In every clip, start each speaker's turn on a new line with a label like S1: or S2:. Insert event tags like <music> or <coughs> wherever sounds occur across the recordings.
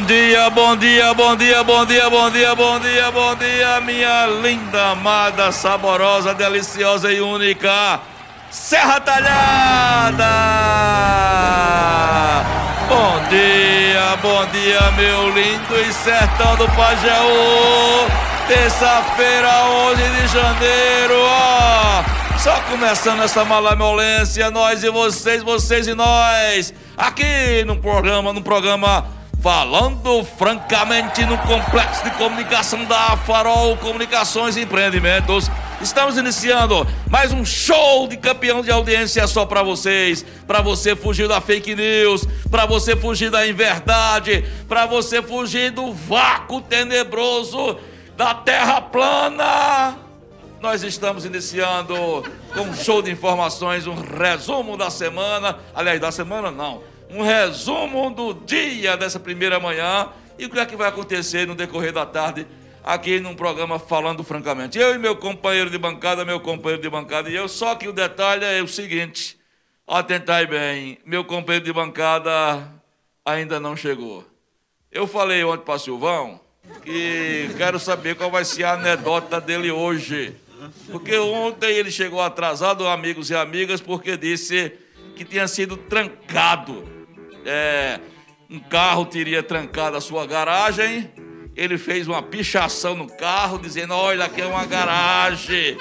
S1: Bom dia, bom dia, bom dia, bom dia, bom dia, bom dia, bom dia, minha linda, amada, saborosa, deliciosa e única Serra Talhada! Bom dia, bom dia, meu lindo e sertão do Pajeú! Terça-feira, 11 de janeiro, ó! Só começando essa malemolência, nós e vocês, vocês e nós, aqui no programa, no programa Falando francamente no complexo de comunicação da Farol Comunicações e Empreendimentos. Estamos iniciando mais um show de campeão de audiência só para vocês, para você fugir da fake news, para você fugir da inverdade, para você fugir do vácuo tenebroso da terra plana. Nós estamos iniciando com um show de informações, um resumo da semana, aliás, da semana não, um resumo do dia dessa primeira manhã e o que é que vai acontecer no decorrer da tarde aqui num programa falando francamente. Eu e meu companheiro de bancada, meu companheiro de bancada e eu, só que o detalhe é o seguinte, atentai bem, meu companheiro de bancada ainda não chegou. Eu falei ontem para Silvão que quero saber qual vai ser a anedota dele hoje. Porque ontem ele chegou atrasado, amigos e amigas, porque disse que tinha sido trancado. É, um carro teria trancado a sua garagem. Ele fez uma pichação no carro, dizendo: Olha, aqui é uma garagem.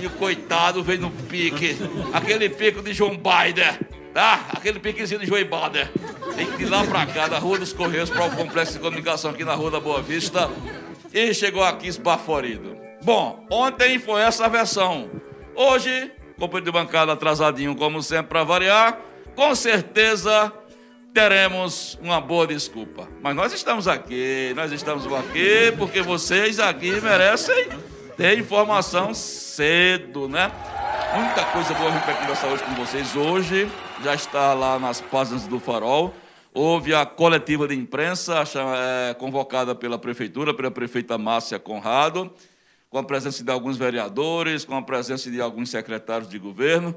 S1: E o coitado veio no pique. Aquele pico de João Biden. Tá? Aquele piquezinho de João Biden. Tem que ir lá pra cá, da Rua dos Correios, para o Complexo de Comunicação aqui na Rua da Boa Vista. E chegou aqui esbaforido. Bom, ontem foi essa versão. Hoje, companheiro de bancada atrasadinho, como sempre, para variar. Com certeza teremos uma boa desculpa. Mas nós estamos aqui, nós estamos aqui porque vocês aqui merecem ter informação cedo, né? Muita coisa boa a gente vai conversar hoje com vocês. Hoje já está lá nas páginas do Farol. Houve a coletiva de imprensa é, convocada pela prefeitura, pela prefeita Márcia Conrado com a presença de alguns vereadores, com a presença de alguns secretários de governo.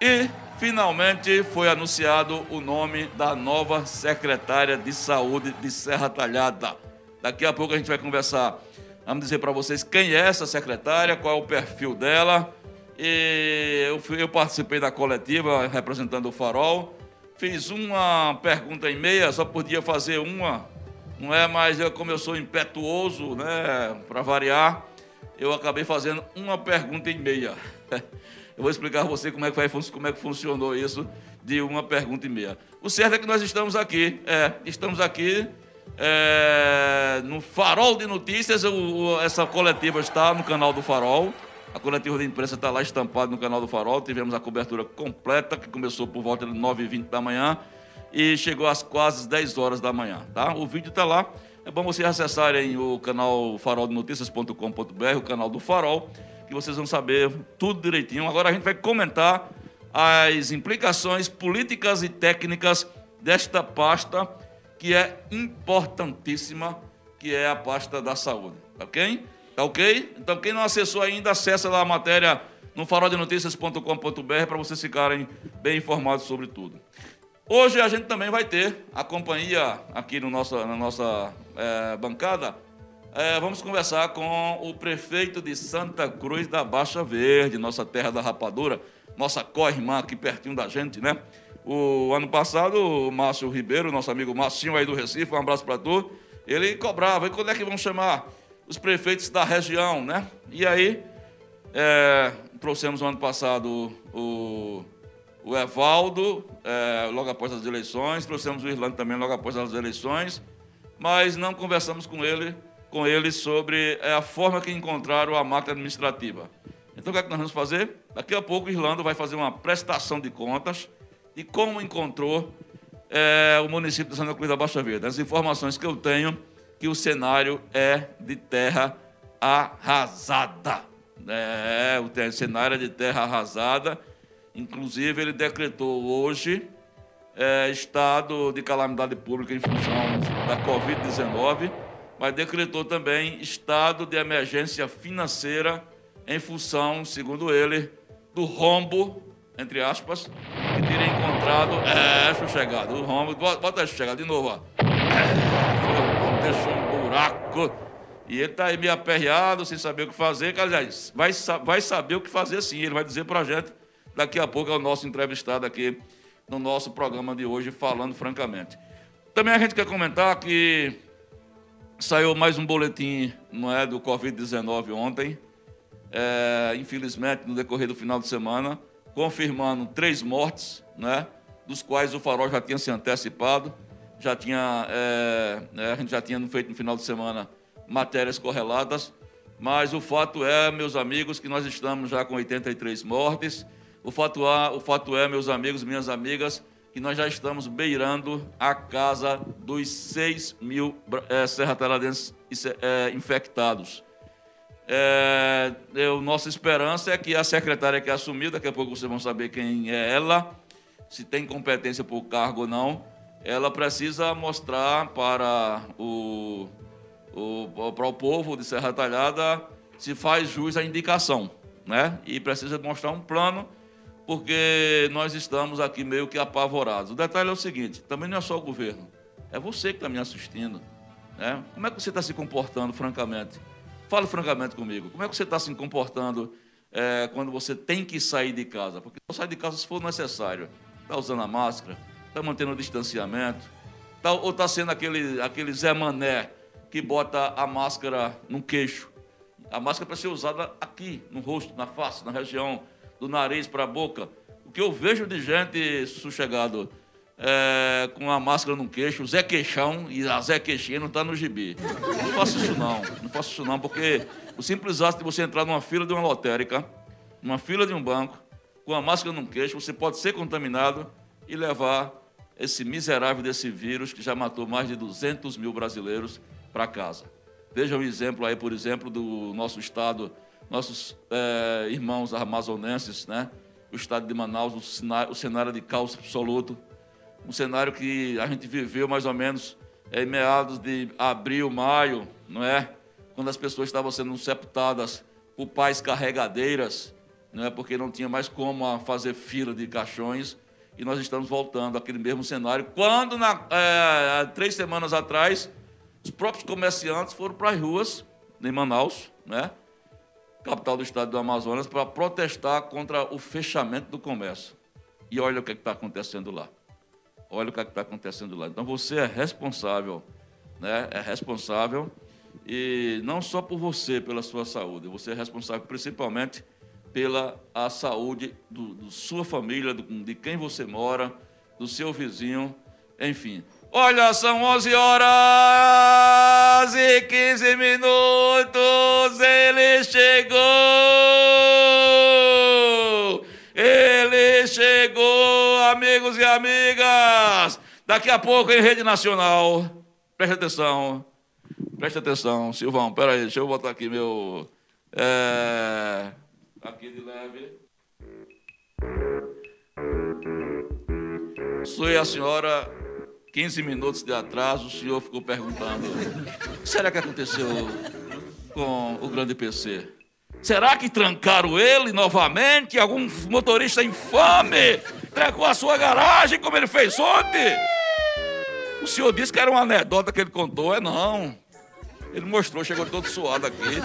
S1: E, finalmente, foi anunciado o nome da nova secretária de saúde de Serra Talhada. Daqui a pouco a gente vai conversar. Vamos dizer para vocês quem é essa secretária, qual é o perfil dela. E eu, fui, eu participei da coletiva representando o Farol. Fiz uma pergunta e meia, só podia fazer uma. Não é, mas eu, como eu sou impetuoso, né, para variar, eu acabei fazendo uma pergunta e meia. <laughs> Eu vou explicar a você como é que, vai, como é que funcionou isso de uma pergunta e meia. O certo é que nós estamos aqui, é, estamos aqui é, no Farol de Notícias. O, essa coletiva está no canal do Farol. A coletiva de imprensa está lá estampada no canal do Farol. Tivemos a cobertura completa, que começou por volta de 9h20 da manhã e chegou às quase 10 horas da manhã. Tá? O vídeo está lá. É bom vocês acessarem o canal faroldenotícias.com.br, o canal do Farol, que vocês vão saber tudo direitinho. Agora a gente vai comentar as implicações políticas e técnicas desta pasta que é importantíssima, que é a pasta da saúde. Tá ok? Tá ok? Então quem não acessou ainda, acessa lá a matéria no faroldenotícias.com.br para vocês ficarem bem informados sobre tudo. Hoje a gente também vai ter a companhia aqui no nosso, na nossa é, bancada. É, vamos conversar com o prefeito de Santa Cruz da Baixa Verde, nossa terra da rapadura, nossa co-irmã aqui pertinho da gente, né? O ano passado, o Márcio Ribeiro, nosso amigo Marcinho aí do Recife, um abraço para tu, ele cobrava, e quando é que vão chamar os prefeitos da região, né? E aí, é, trouxemos o ano passado o o Evaldo, é, logo após as eleições, trouxemos o Irlando também logo após as eleições, mas não conversamos com ele, com ele sobre é, a forma que encontraram a máquina administrativa. Então, o que é que nós vamos fazer? Daqui a pouco Irlando vai fazer uma prestação de contas de como encontrou é, o município de Santa Cruz da Baixa Verde. As informações que eu tenho que o cenário é de terra arrasada. É, o cenário é de terra arrasada. Inclusive, ele decretou hoje é, estado de calamidade pública em função da Covid-19, mas decretou também estado de emergência financeira em função, segundo ele, do rombo, entre aspas, que teria encontrado. É, chegado, o rombo. Bota essa chegada de novo, ó. É, deixou um buraco. E ele está aí meio aperreado, sem saber o que fazer. Aliás, vai, vai saber o que fazer sim. Ele vai dizer para a gente daqui a pouco, é o nosso entrevistado aqui no nosso programa de hoje, falando francamente. Também a gente quer comentar que saiu mais um boletim não é, do Covid-19 ontem. É, infelizmente, no decorrer do final de semana, confirmando três mortes, né, dos quais o farol já tinha se antecipado, já tinha, é, é a gente já tinha feito no final de semana matérias correlatas, mas o fato é, meus amigos, que nós estamos já com 83 mortes o fato, é, o fato é, meus amigos, minhas amigas, que nós já estamos beirando a casa dos 6 mil é, serrateladenses é, infectados. É, eu, nossa esperança é que a secretária que assumiu, daqui a pouco vocês vão saber quem é ela, se tem competência o cargo ou não, ela precisa mostrar para o, o, para o povo de Serra Talhada se faz jus à indicação, né? E precisa mostrar um plano porque nós estamos aqui meio que apavorados. O detalhe é o seguinte: também não é só o governo, é você que está me assistindo. Né? Como é que você está se comportando, francamente? Fale francamente comigo. Como é que você está se comportando é, quando você tem que sair de casa? Porque só sai de casa se for necessário. Está usando a máscara? Está mantendo o distanciamento? Tá, ou está sendo aquele, aquele Zé Mané que bota a máscara no queixo? A máscara para ser usada aqui, no rosto, na face, na região do nariz para a boca. O que eu vejo de gente sossegado é, com a máscara no queixo, Zé Queixão e a Zé Queixinha não está no gibi. Não faço isso não, não faço isso não, porque o simples ato de você entrar numa fila de uma lotérica, numa fila de um banco, com a máscara no queixo, você pode ser contaminado e levar esse miserável desse vírus que já matou mais de 200 mil brasileiros para casa. Veja um exemplo aí, por exemplo, do nosso estado nossos é, irmãos amazonenses, né? o estado de Manaus, o cenário, o cenário de caos absoluto, um cenário que a gente viveu mais ou menos em meados de abril, maio, não é? Quando as pessoas estavam sendo sepultadas por pais carregadeiras, não é? Porque não tinha mais como fazer fila de caixões e nós estamos voltando àquele mesmo cenário. Quando, na, é, três semanas atrás, os próprios comerciantes foram para as ruas, em Manaus, né? Capital do estado do Amazonas, para protestar contra o fechamento do comércio. E olha o que é está acontecendo lá. Olha o que é está acontecendo lá. Então você é responsável, né? É responsável e não só por você, pela sua saúde, você é responsável principalmente pela a saúde do, sua família, do, de quem você mora, do seu vizinho, enfim. Olha, são 11 horas e 15 minutos. Ele chegou. Ele chegou, amigos e amigas. Daqui a pouco em rede nacional. Preste atenção. Preste atenção, Silvão. Peraí, deixa eu botar aqui meu. É, aqui de leve. Sou a senhora 15 minutos de atraso, o senhor ficou perguntando: o que será que aconteceu com o grande PC? Será que trancaram ele novamente? Algum motorista infame trancou a sua garagem como ele fez ontem? O senhor disse que era uma anedota que ele contou, é não. Ele mostrou, chegou todo suado aqui.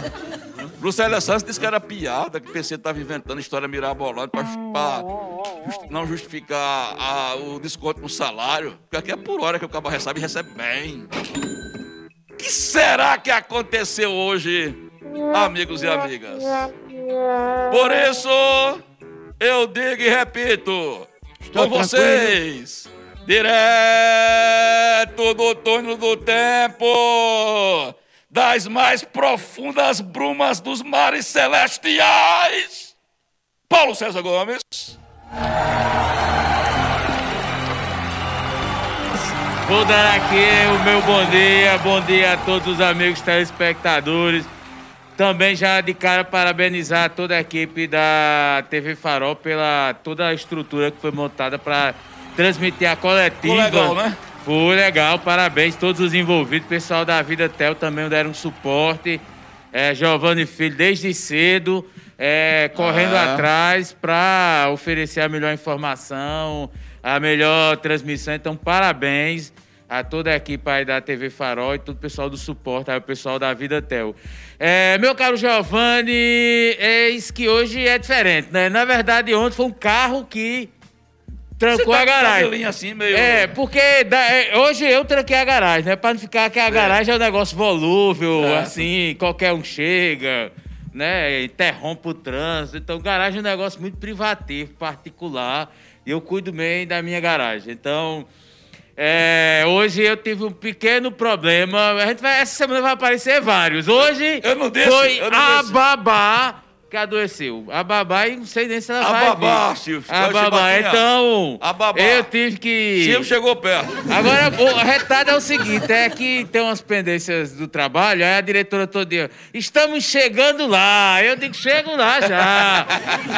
S1: Bruxelas Santos disse que era piada, que o PC estava inventando história mirabolante para just, não justificar a, o desconto no salário. Porque aqui é por hora que o cabo recebe e recebe bem. O que será que aconteceu hoje, amigos e amigas? Por isso, eu digo e repito, Estou com vocês, direto do túnel do tempo das mais profundas brumas dos mares celestiais. Paulo César Gomes.
S2: Vou dar aqui o meu bom dia, bom dia a todos os amigos telespectadores. Também já de cara parabenizar toda a equipe da TV Farol pela toda a estrutura que foi montada para transmitir a coletiva.
S1: Legal, né?
S2: Foi legal, parabéns a todos os envolvidos. Pessoal da Vida Tel também deram suporte. É, Giovanni Filho, desde cedo, é, correndo ah. atrás para oferecer a melhor informação, a melhor transmissão. Então, parabéns a toda a equipe aí da TV Farol e todo o pessoal do suporte, aí, o pessoal da Vida Tel. É, meu caro Giovanni, é isso que hoje é diferente, né? Na verdade, ontem foi um carro que trancou tá a garagem.
S1: Assim, meio...
S2: É, porque da, é, hoje eu tranquei a garagem, né? Pra não ficar que a é. garagem é um negócio volúvel, é. assim, qualquer um chega, né? Interrompe o trânsito. Então, garagem é um negócio muito privativo, particular. E eu cuido bem da minha garagem. Então, é, hoje eu tive um pequeno problema. A gente vai, essa semana vai aparecer vários. Hoje
S1: eu não
S2: foi
S1: eu não
S2: a babá que adoeceu. A babá, e não sei nem se ela
S1: a
S2: vai
S1: babá,
S2: vir.
S1: Silvio.
S2: A babá, então...
S1: A babá.
S2: Eu tive que...
S1: Silvio chegou perto.
S2: Agora, o retardo é o seguinte, é que tem umas pendências do trabalho, aí a diretora todo dia, estamos chegando lá. Eu digo, chego lá já.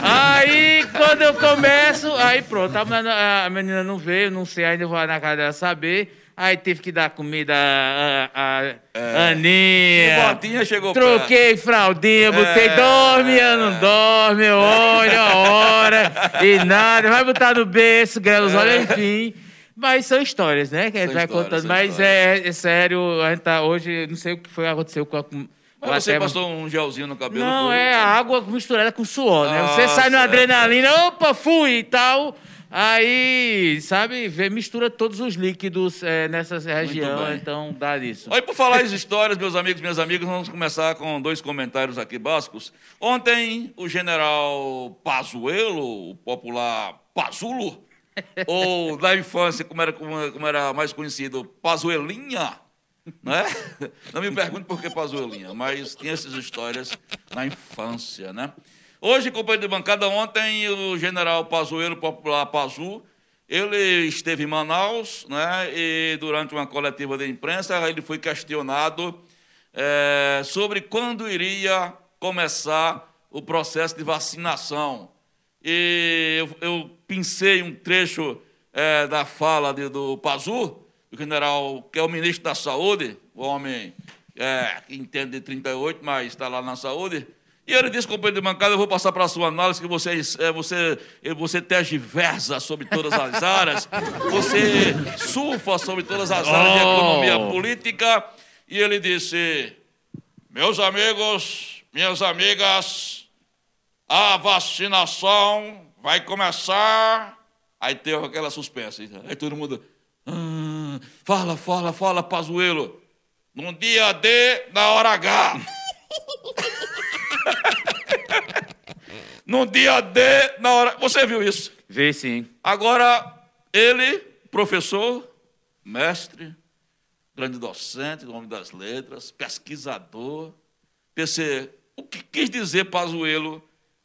S2: aí, quando eu começo, aí pronto, a menina não veio, não sei, ainda vou na casa dela saber... Aí tive que dar comida a, a, é. Aninha.
S1: Botinha chegou
S2: Troquei
S1: perto.
S2: fraldinha, botei, é. dorme, não dorme, olha a hora, e nada. Vai botar no berço, grelos, é. olha, enfim. Mas são histórias, né? Que a gente vai contando. Mas é, é, sério, a gente tá hoje, não sei o que foi aconteceu com a.
S1: Mas você passou um gelzinho no cabelo?
S2: Não, foi? é a água misturada com suor, né? Você sai no adrenalina, opa, fui e tal. Aí, sabe, mistura todos os líquidos é, nessa região, então dá isso.
S1: Aí, por falar em histórias, meus amigos, minhas amigas, vamos começar com dois comentários aqui básicos. Ontem, o general Pazuello, o popular Pazulo, <laughs> ou na infância, como era, como era mais conhecido, Pazuelinha, né? Não me pergunte por que Pazuelinha, mas tinha essas histórias na infância, né? Hoje, companheiro de bancada, ontem o general Pazuello, popular Pazu, ele esteve em Manaus, né, e durante uma coletiva de imprensa, ele foi questionado é, sobre quando iria começar o processo de vacinação. E eu, eu pincei um trecho é, da fala de, do Pazu, o general, que é o ministro da Saúde, o homem é, que entende de 38, mas está lá na saúde, e ele disse, companheiro de bancada, eu vou passar para a sua análise, que você, é, você, é, você tergiversa sobre todas as áreas, você surfa sobre todas as áreas oh. de economia política. E ele disse, meus amigos, minhas amigas, a vacinação vai começar. Aí teve aquela suspensa. Aí todo mundo, ah, fala, fala, fala, Pazuelo. No dia D, na hora H. <laughs> no dia D, na hora. Você viu isso?
S2: Vi sim.
S1: Agora, ele, professor, mestre, grande docente, nome das letras, pesquisador, PC, o que quis dizer Pazuello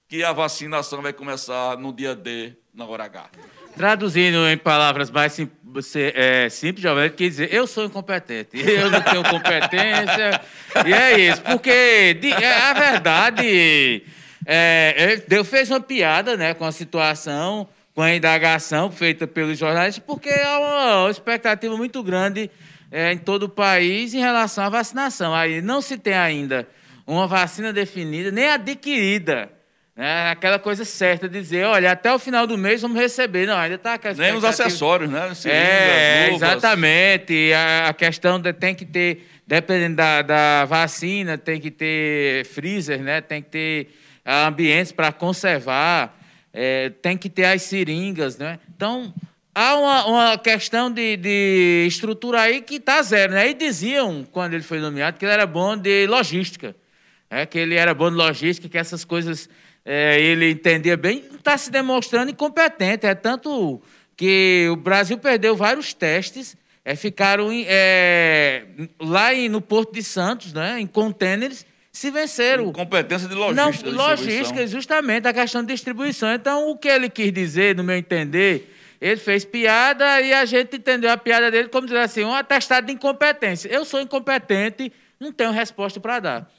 S1: que a vacinação vai começar no dia D, na hora H?
S2: Traduzindo em palavras mais sim, é, simples, Giovanni, quer dizer, eu sou incompetente, eu não tenho competência, e é isso, porque de, é a verdade é, Deus fez uma piada né, com a situação, com a indagação feita pelos jornalistas, porque há uma expectativa muito grande é, em todo o país em relação à vacinação. Aí não se tem ainda uma vacina definida, nem adquirida. Né? Aquela coisa certa de dizer, olha, até o final do mês vamos receber. Não, ainda está
S1: Nem os acessórios, né?
S2: Seringas, é, exatamente. A, a questão de, tem que ter, dependendo da, da vacina, tem que ter freezer, né? Tem que ter ambientes para conservar, é, tem que ter as seringas, né? Então, há uma, uma questão de, de, estrutura aí que está zero, né? E diziam, quando ele foi nomeado, que ele era bom de logística, né? que ele era bom de logística, que essas coisas é, ele entendia bem, está se demonstrando incompetente. É tanto que o Brasil perdeu vários testes, é, ficaram é, lá em, no Porto de Santos, né, em contêineres, se venceram.
S1: Competência de logística.
S2: Não, logística, justamente, a questão de distribuição. Então, o que ele quis dizer, no meu entender, Ele fez piada e a gente entendeu a piada dele como dizer assim, um atestado de incompetência. Eu sou incompetente, não tenho resposta para dar.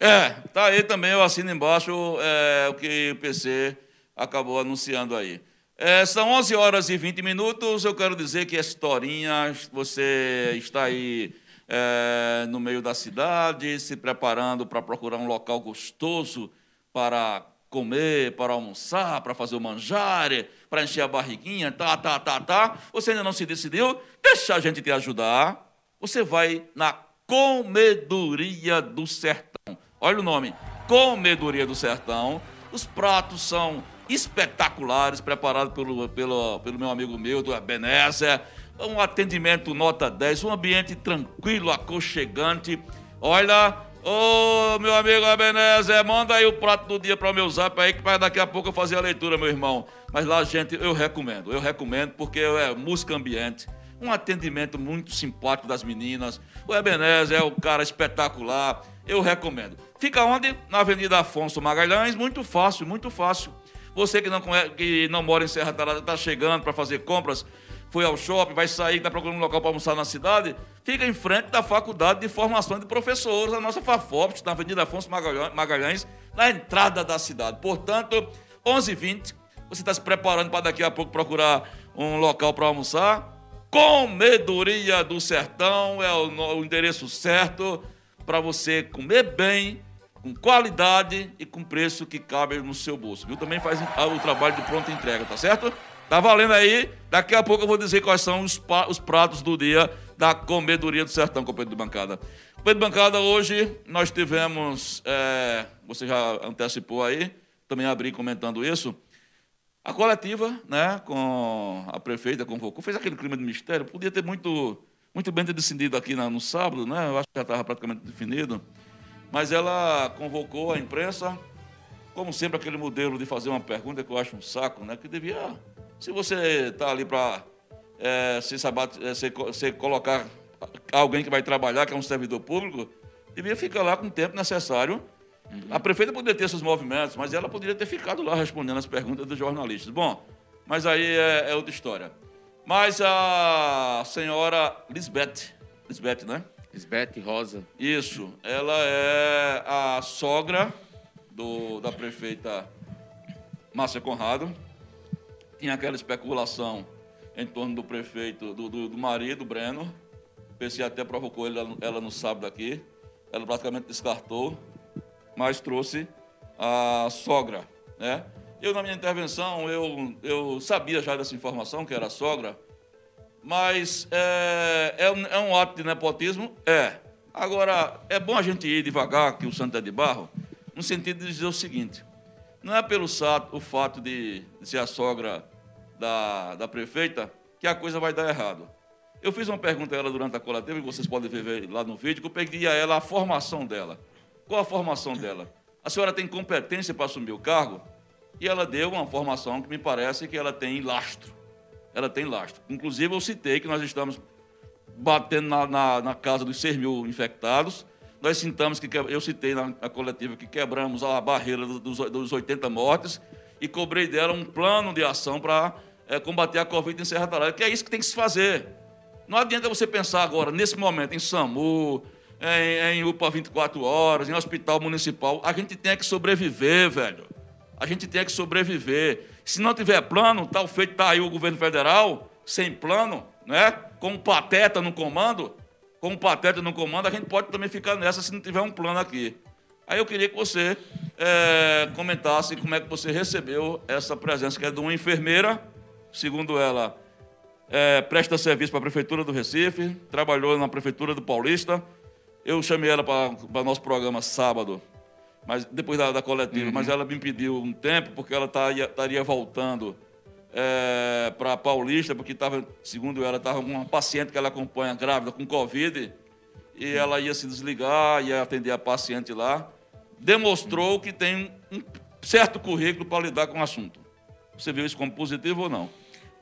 S1: É, tá aí também, eu assino embaixo é, o que o PC acabou anunciando aí. É, são 11 horas e 20 minutos, eu quero dizer que essa historinha, você está aí é, no meio da cidade, se preparando para procurar um local gostoso para comer, para almoçar, para fazer o manjare, para encher a barriguinha, tá, tá, tá, tá. Você ainda não se decidiu? Deixa a gente te ajudar. Você vai na Comedoria do Sertão. Olha o nome, Comedoria do Sertão. Os pratos são espetaculares, preparados pelo, pelo, pelo meu amigo meu, do Ebenezer. Um atendimento nota 10, um ambiente tranquilo, aconchegante. Olha, Ô, meu amigo Ebenezer, manda aí o prato do dia para o meu zap aí, que para daqui a pouco eu fazer a leitura, meu irmão. Mas lá, gente, eu recomendo, eu recomendo, porque é música ambiente, um atendimento muito simpático das meninas. O Ebenezer é o cara espetacular, eu recomendo. Fica onde? Na Avenida Afonso Magalhães, muito fácil, muito fácil. Você que não, que não mora em Serra Talada, está chegando para fazer compras, foi ao shopping, vai sair, está procurando um local para almoçar na cidade, fica em frente da Faculdade de Formação de Professores, a nossa FAFOPS, na Avenida Afonso Magalhães, na entrada da cidade. Portanto, 11h20, você está se preparando para daqui a pouco procurar um local para almoçar? Comedoria do Sertão é o, o endereço certo para você comer bem, com qualidade e com preço que cabe no seu bolso. Viu? Também faz o trabalho de pronta entrega, tá certo? Tá valendo aí? Daqui a pouco eu vou dizer quais são os, os pratos do dia da Comedoria do Sertão, companheiro de bancada. Companheiro de bancada, hoje nós tivemos, é, você já antecipou aí, também abri comentando isso, a coletiva, né, com a prefeita convocou, fez aquele clima de mistério, podia ter muito, muito bem ter decidido aqui na, no sábado, né, eu acho que já estava praticamente definido, mas ela convocou a imprensa, como sempre, aquele modelo de fazer uma pergunta que eu acho um saco, né, que devia se você está ali para é, se, é, se, se colocar alguém que vai trabalhar, que é um servidor público, devia ficar lá com o tempo necessário. Uhum. A prefeita poderia ter seus movimentos, mas ela poderia ter ficado lá respondendo as perguntas dos jornalistas. Bom, mas aí é, é outra história. Mas a senhora Lisbeth, Lisbeth, né?
S2: Lisbeth Rosa.
S1: Isso, ela é a sogra do, da prefeita Márcia Conrado tinha aquela especulação em torno do prefeito, do, do, do marido, Breno. PC até provocou ela, ela no sábado aqui. Ela praticamente descartou, mas trouxe a sogra, né? Eu, na minha intervenção, eu, eu sabia já dessa informação, que era a sogra, mas é, é, um, é um ato de nepotismo? É. Agora, é bom a gente ir devagar, que o santo é de barro, no sentido de dizer o seguinte: não é pelo o fato de, de ser a sogra da, da prefeita que a coisa vai dar errado. Eu fiz uma pergunta a ela durante a coletiva, que vocês podem ver lá no vídeo, que eu pedi a ela a formação dela. Qual a formação dela? A senhora tem competência para assumir o cargo? E ela deu uma formação que me parece que ela tem lastro. Ela tem lastro. Inclusive, eu citei que nós estamos batendo na, na, na casa dos 6 mil infectados, nós sintamos que eu citei na, na coletiva que quebramos a barreira dos, dos 80 mortes e cobrei dela um plano de ação para é, combater a Covid em Serra Talada, que é isso que tem que se fazer. Não adianta você pensar agora, nesse momento, em SAMU, em, em UPA 24 horas, em hospital municipal. A gente tem que sobreviver, velho. A gente tem que sobreviver. Se não tiver plano, tal feito está aí o governo federal, sem plano, né? com um pateta no comando, com um pateta no comando, a gente pode também ficar nessa se não tiver um plano aqui. Aí eu queria que você é, comentasse como é que você recebeu essa presença, que é de uma enfermeira, segundo ela, é, presta serviço para a Prefeitura do Recife, trabalhou na Prefeitura do Paulista. Eu chamei ela para o nosso programa sábado, mas depois da, da coletiva, uhum. mas ela me pediu um tempo, porque ela estaria, estaria voltando é, para Paulista, porque estava, segundo ela, estava uma paciente que ela acompanha grávida com Covid, e ela ia se desligar, ia atender a paciente lá. Demonstrou que tem um certo currículo para lidar com o assunto. Você viu isso como positivo ou não?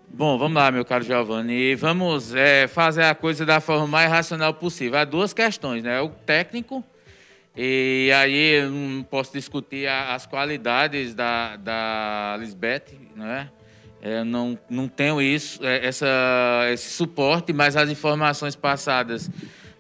S2: Bom, vamos lá, meu caro Giovanni. Vamos é, fazer a coisa da forma mais racional possível. Há duas questões, né? O técnico, e aí eu não posso discutir as qualidades da, da Lisbeth, né? É, não, não tenho isso, é, essa, esse suporte, mas as informações passadas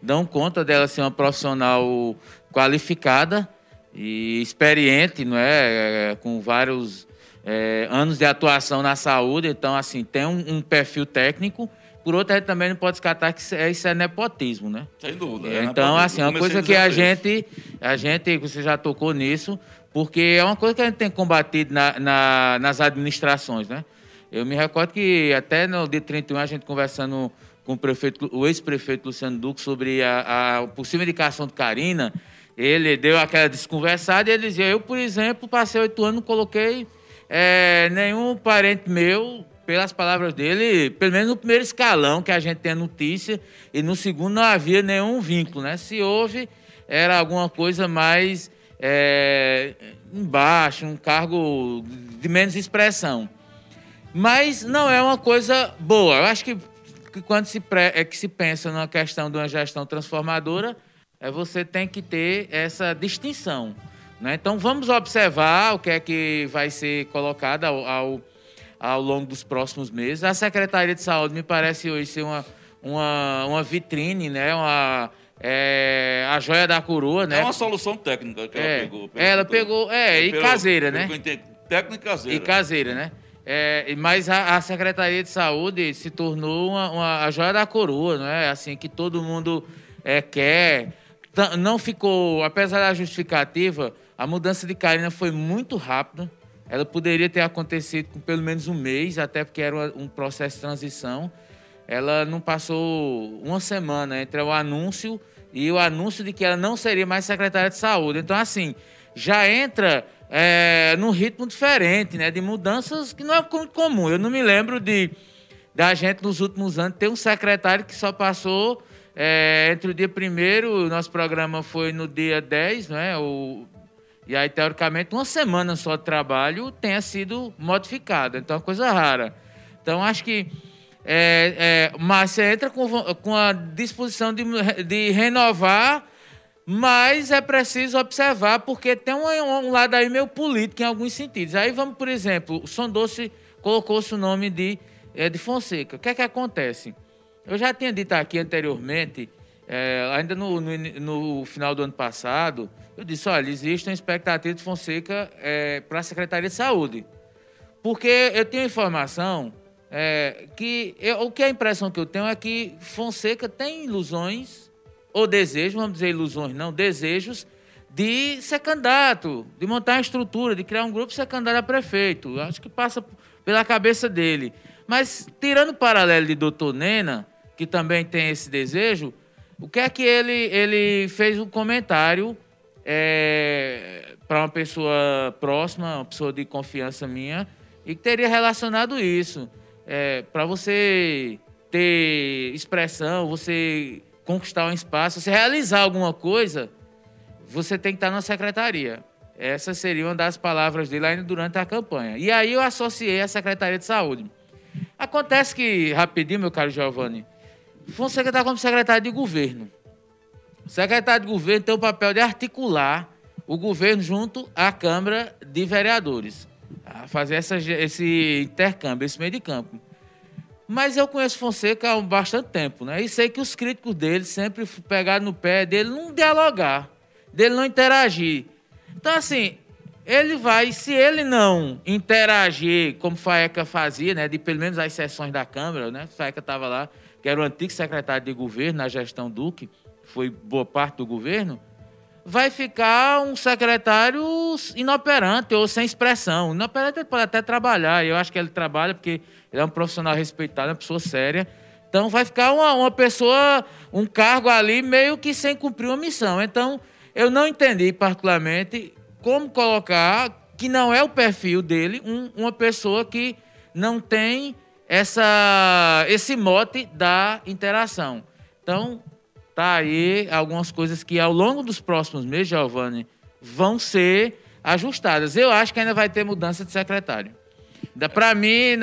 S2: dão conta dela ser uma profissional qualificada e experiente, não é? é com vários é, anos de atuação na saúde. Então, assim, tem um, um perfil técnico. Por outro, a gente também não pode descartar que isso é, isso é nepotismo, né?
S1: Sem dúvida.
S2: É, então, assim, é uma coisa que a gente, a gente, você já tocou nisso, porque é uma coisa que a gente tem combatido na, na, nas administrações, né? Eu me recordo que até no dia 31 a gente conversando com o prefeito, o ex-prefeito Luciano Duque sobre a, a, possível indicação de Karina, ele deu aquela desconversada e ele dizia, eu, por exemplo, passei oito anos, não coloquei é, nenhum parente meu, pelas palavras dele, pelo menos no primeiro escalão que a gente tem notícia, e no segundo não havia nenhum vínculo, né? Se houve, era alguma coisa mais é, embaixo, um cargo de menos expressão. Mas não é uma coisa boa. Eu acho que, que quando se, é que se pensa na questão de uma gestão transformadora, é você tem que ter essa distinção. Né? Então vamos observar o que é que vai ser colocado ao, ao, ao longo dos próximos meses. A Secretaria de Saúde me parece hoje ser uma, uma, uma vitrine, né? uma, é, a joia da coroa. Né?
S1: É uma solução técnica que ela
S2: é,
S1: pegou.
S2: Ela pegou, é, e caseira, né?
S1: Técnica e caseira.
S2: E caseira, né? É, mas a, a, Secretaria de Saúde se tornou uma, uma, a joia da coroa, não é? Assim, que todo mundo é, quer. Não ficou, apesar da justificativa, a mudança de Karina foi muito rápida. Ela poderia ter acontecido com pelo menos um mês, até porque era um processo de transição. Ela não passou uma semana entre o anúncio e o anúncio de que ela não seria mais secretária de saúde. Então, assim, já entra é, num ritmo diferente, né? De mudanças que não é comum. Eu não me lembro de da gente nos últimos anos ter um secretário que só passou é, entre o dia primeiro, o nosso programa foi no dia 10, né? O, e aí, teoricamente, uma semana só de trabalho tenha sido modificada. Então, é uma coisa rara. Então, acho que. É, é, mas você entra com, com a disposição de, de renovar mas é preciso observar, porque tem um, um, lado aí meio político em alguns sentidos. Aí vamos, por exemplo, o Som Doce colocou-se o nome de, é, de Fonseca. O que é que acontece? Eu já tinha dito aqui anteriormente, é, ainda no, no, no, final do ano passado, eu disse, olha, existe uma expectativa de Fonseca é, para a Secretaria de Saúde. Porque eu tenho informação é, que... Eu, o que a impressão que eu tenho é que Fonseca tem ilusões ou desejos, vamos dizer ilusões, não, desejos de ser candidato, de montar uma estrutura, de criar um grupo e ser candidato a prefeito. Acho que passa pela cabeça dele. Mas, tirando o paralelo de doutor Nena, que também tem esse desejo, o que é que ele, ele fez um comentário é, para uma pessoa próxima, uma pessoa de confiança minha, e que teria relacionado isso. É, para você ter expressão, você conquistar um espaço, se realizar alguma coisa, você tem que estar na secretaria. Essa seria uma das palavras dele ainda durante a campanha. E aí eu associei a Secretaria de Saúde. Acontece que, rapidinho, meu caro Giovanni, Fonseca está como secretário de governo. O secretário de governo tem o papel de articular o governo junto à Câmara de Vereadores, a fazer essa, esse intercâmbio, esse meio de campo. Mas eu conheço Fonseca há bastante tempo, né? E sei que os críticos dele sempre pegaram no pé dele não dialogar, dele não interagir. Então, assim, ele vai, se ele não interagir como Faeca fazia, né? De pelo menos as sessões da Câmara, né? Faeca estava lá, que era o antigo secretário de governo na gestão Duque, foi boa parte do governo vai ficar um secretário inoperante ou sem expressão. Inoperante ele pode até trabalhar, eu acho que ele trabalha porque ele é um profissional respeitado, uma pessoa séria. Então vai ficar uma, uma pessoa, um cargo ali meio que sem cumprir uma missão. Então eu não entendi particularmente como colocar, que não é o perfil dele, um, uma pessoa que não tem essa, esse mote da interação. Então, tá aí algumas coisas que ao longo dos próximos meses, Giovanni, vão ser ajustadas. Eu acho que ainda vai ter mudança de secretário. Para mim,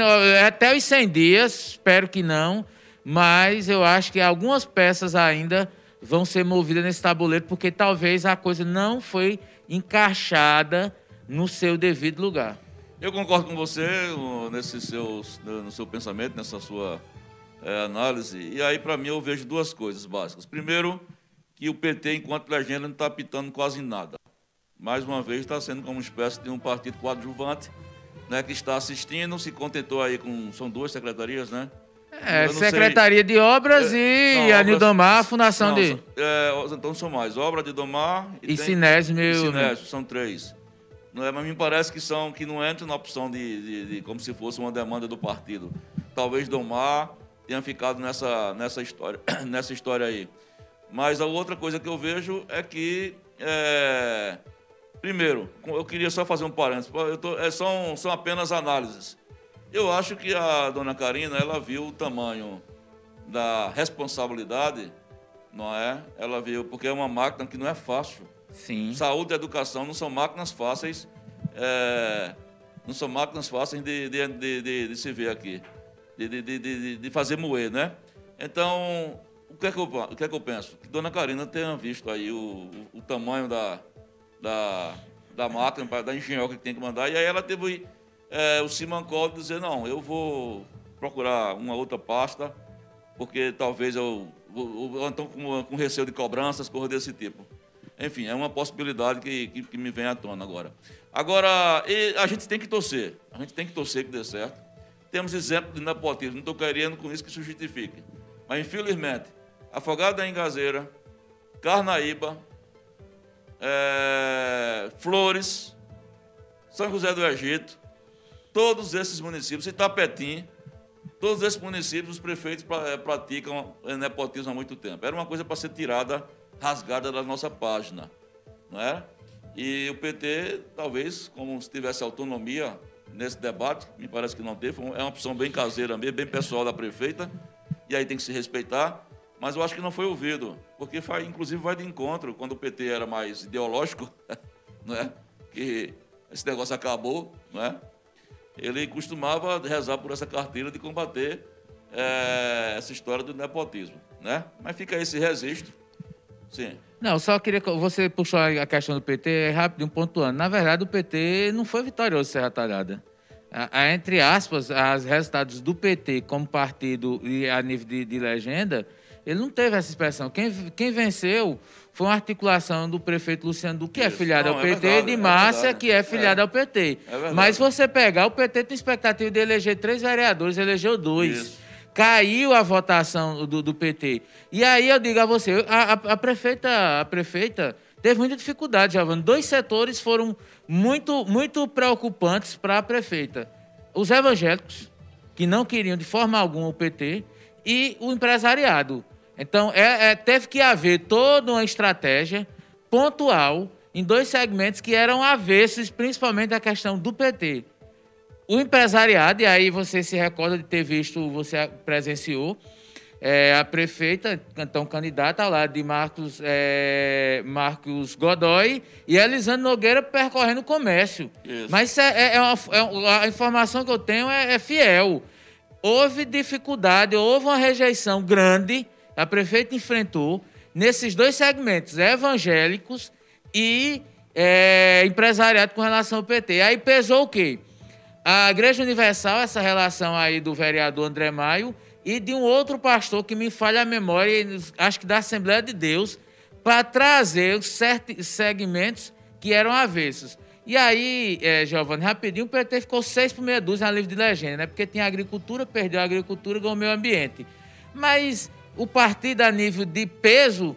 S2: até os 100 dias, espero que não, mas eu acho que algumas peças ainda vão ser movidas nesse tabuleiro, porque talvez a coisa não foi encaixada no seu devido lugar.
S1: Eu concordo com você nesse seus, no seu pensamento, nessa sua é, análise. E aí, para mim, eu vejo duas coisas básicas. Primeiro, que o PT, enquanto legenda, não está apitando quase nada. Mais uma vez, está sendo como uma espécie de um partido coadjuvante, né, que está assistindo, se contentou aí com. São duas secretarias, né?
S2: É, Secretaria sei, de Obras é, e não, a Nidomar, a Fundação
S1: não,
S2: de.
S1: É, então são mais. Obra de Domar
S2: e, e Sinésio, meu.
S1: Sinésio, são três. Não é, mas me parece que são que não entram na opção de, de, de, como se fosse uma demanda do partido. Talvez Domar tenha ficado nessa, nessa, história, <coughs> nessa história aí. Mas a outra coisa que eu vejo é que, é, primeiro, eu queria só fazer um parênteses, tô, é, são, são apenas análises. Eu acho que a dona Karina, ela viu o tamanho da responsabilidade, não é? Ela viu, porque é uma máquina que não é fácil.
S2: Sim.
S1: Saúde e educação não são máquinas fáceis, é, não são máquinas fáceis de, de, de, de se ver aqui de, de, de, de fazer moer, né? Então, o que, é que eu, o que é que eu penso? Que Dona Karina tenha visto aí o, o, o tamanho da, da, da máquina, da engenhoca que tem que mandar, e aí ela teve é, o Simancol dizer, não, eu vou procurar uma outra pasta, porque talvez eu, eu, estou com, com receio de cobranças, coisas desse tipo. Enfim, é uma possibilidade que, que, que me vem à tona agora. Agora, a gente tem que torcer, a gente tem que torcer que dê certo. Temos exemplo de nepotismo, não estou querendo com isso que isso justifique. Mas, infelizmente, Afogado da Engazeira, Carnaíba, é, Flores, São José do Egito, todos esses municípios, Itapetim, todos esses municípios, os prefeitos é, praticam é, nepotismo há muito tempo. Era uma coisa para ser tirada, rasgada da nossa página, não é? E o PT, talvez, como se tivesse autonomia nesse debate, me parece que não teve, é uma opção bem caseira mesmo, bem pessoal da prefeita, e aí tem que se respeitar, mas eu acho que não foi ouvido, porque inclusive vai de encontro, quando o PT era mais ideológico, <laughs> não é? que esse negócio acabou, não é? ele costumava rezar por essa carteira de combater é, essa história do nepotismo. Né? Mas fica esse registro. Sim.
S2: Não, só queria que você puxou a questão do PT, é rápido, um pontuando. Na verdade, o PT não foi vitorioso Serra Talhada. A, entre aspas, os resultados do PT como partido e a nível de, de, legenda, ele não teve essa expressão. Quem, quem venceu foi uma articulação do prefeito Luciano Duque, que é filiado não, ao PT, é verdade, e de Márcia, é que é filiado é. ao PT. É Mas você pegar, o PT tem expectativa de eleger três vereadores, elegeu dois. Isso caiu a votação do, do PT. E aí eu digo a você, a, a, a prefeita, a prefeita teve muita dificuldade, Giovanni. Dois setores foram muito, muito preocupantes para a prefeita. Os evangélicos, que não queriam de forma alguma o PT, e o empresariado. Então, é, é, teve que haver toda uma estratégia pontual em dois segmentos que eram avessos, principalmente a questão do PT o empresariado, e aí você se recorda de ter visto, você presenciou, é, a prefeita, então candidata ao lado de Marcos, é, Marcos Godoy e Elisandro Nogueira percorrendo o comércio. Isso. Mas é, é, é uma, é a informação que eu tenho é, é, fiel. Houve dificuldade, houve uma rejeição grande, a prefeita enfrentou, nesses dois segmentos, evangélicos e empresariado com relação ao PT. Aí pesou o quê? A Igreja Universal, essa relação aí do vereador André Maio e de um outro pastor que me falha a memória, acho que da Assembleia de Deus, para trazer os certos segmentos que eram avessos. E aí, é, Giovanni, rapidinho, o PT ficou seis por meia dúzia na livre de legenda, né? Porque tinha agricultura, perdeu a agricultura, ganhou o meio ambiente. Mas o partido a nível de peso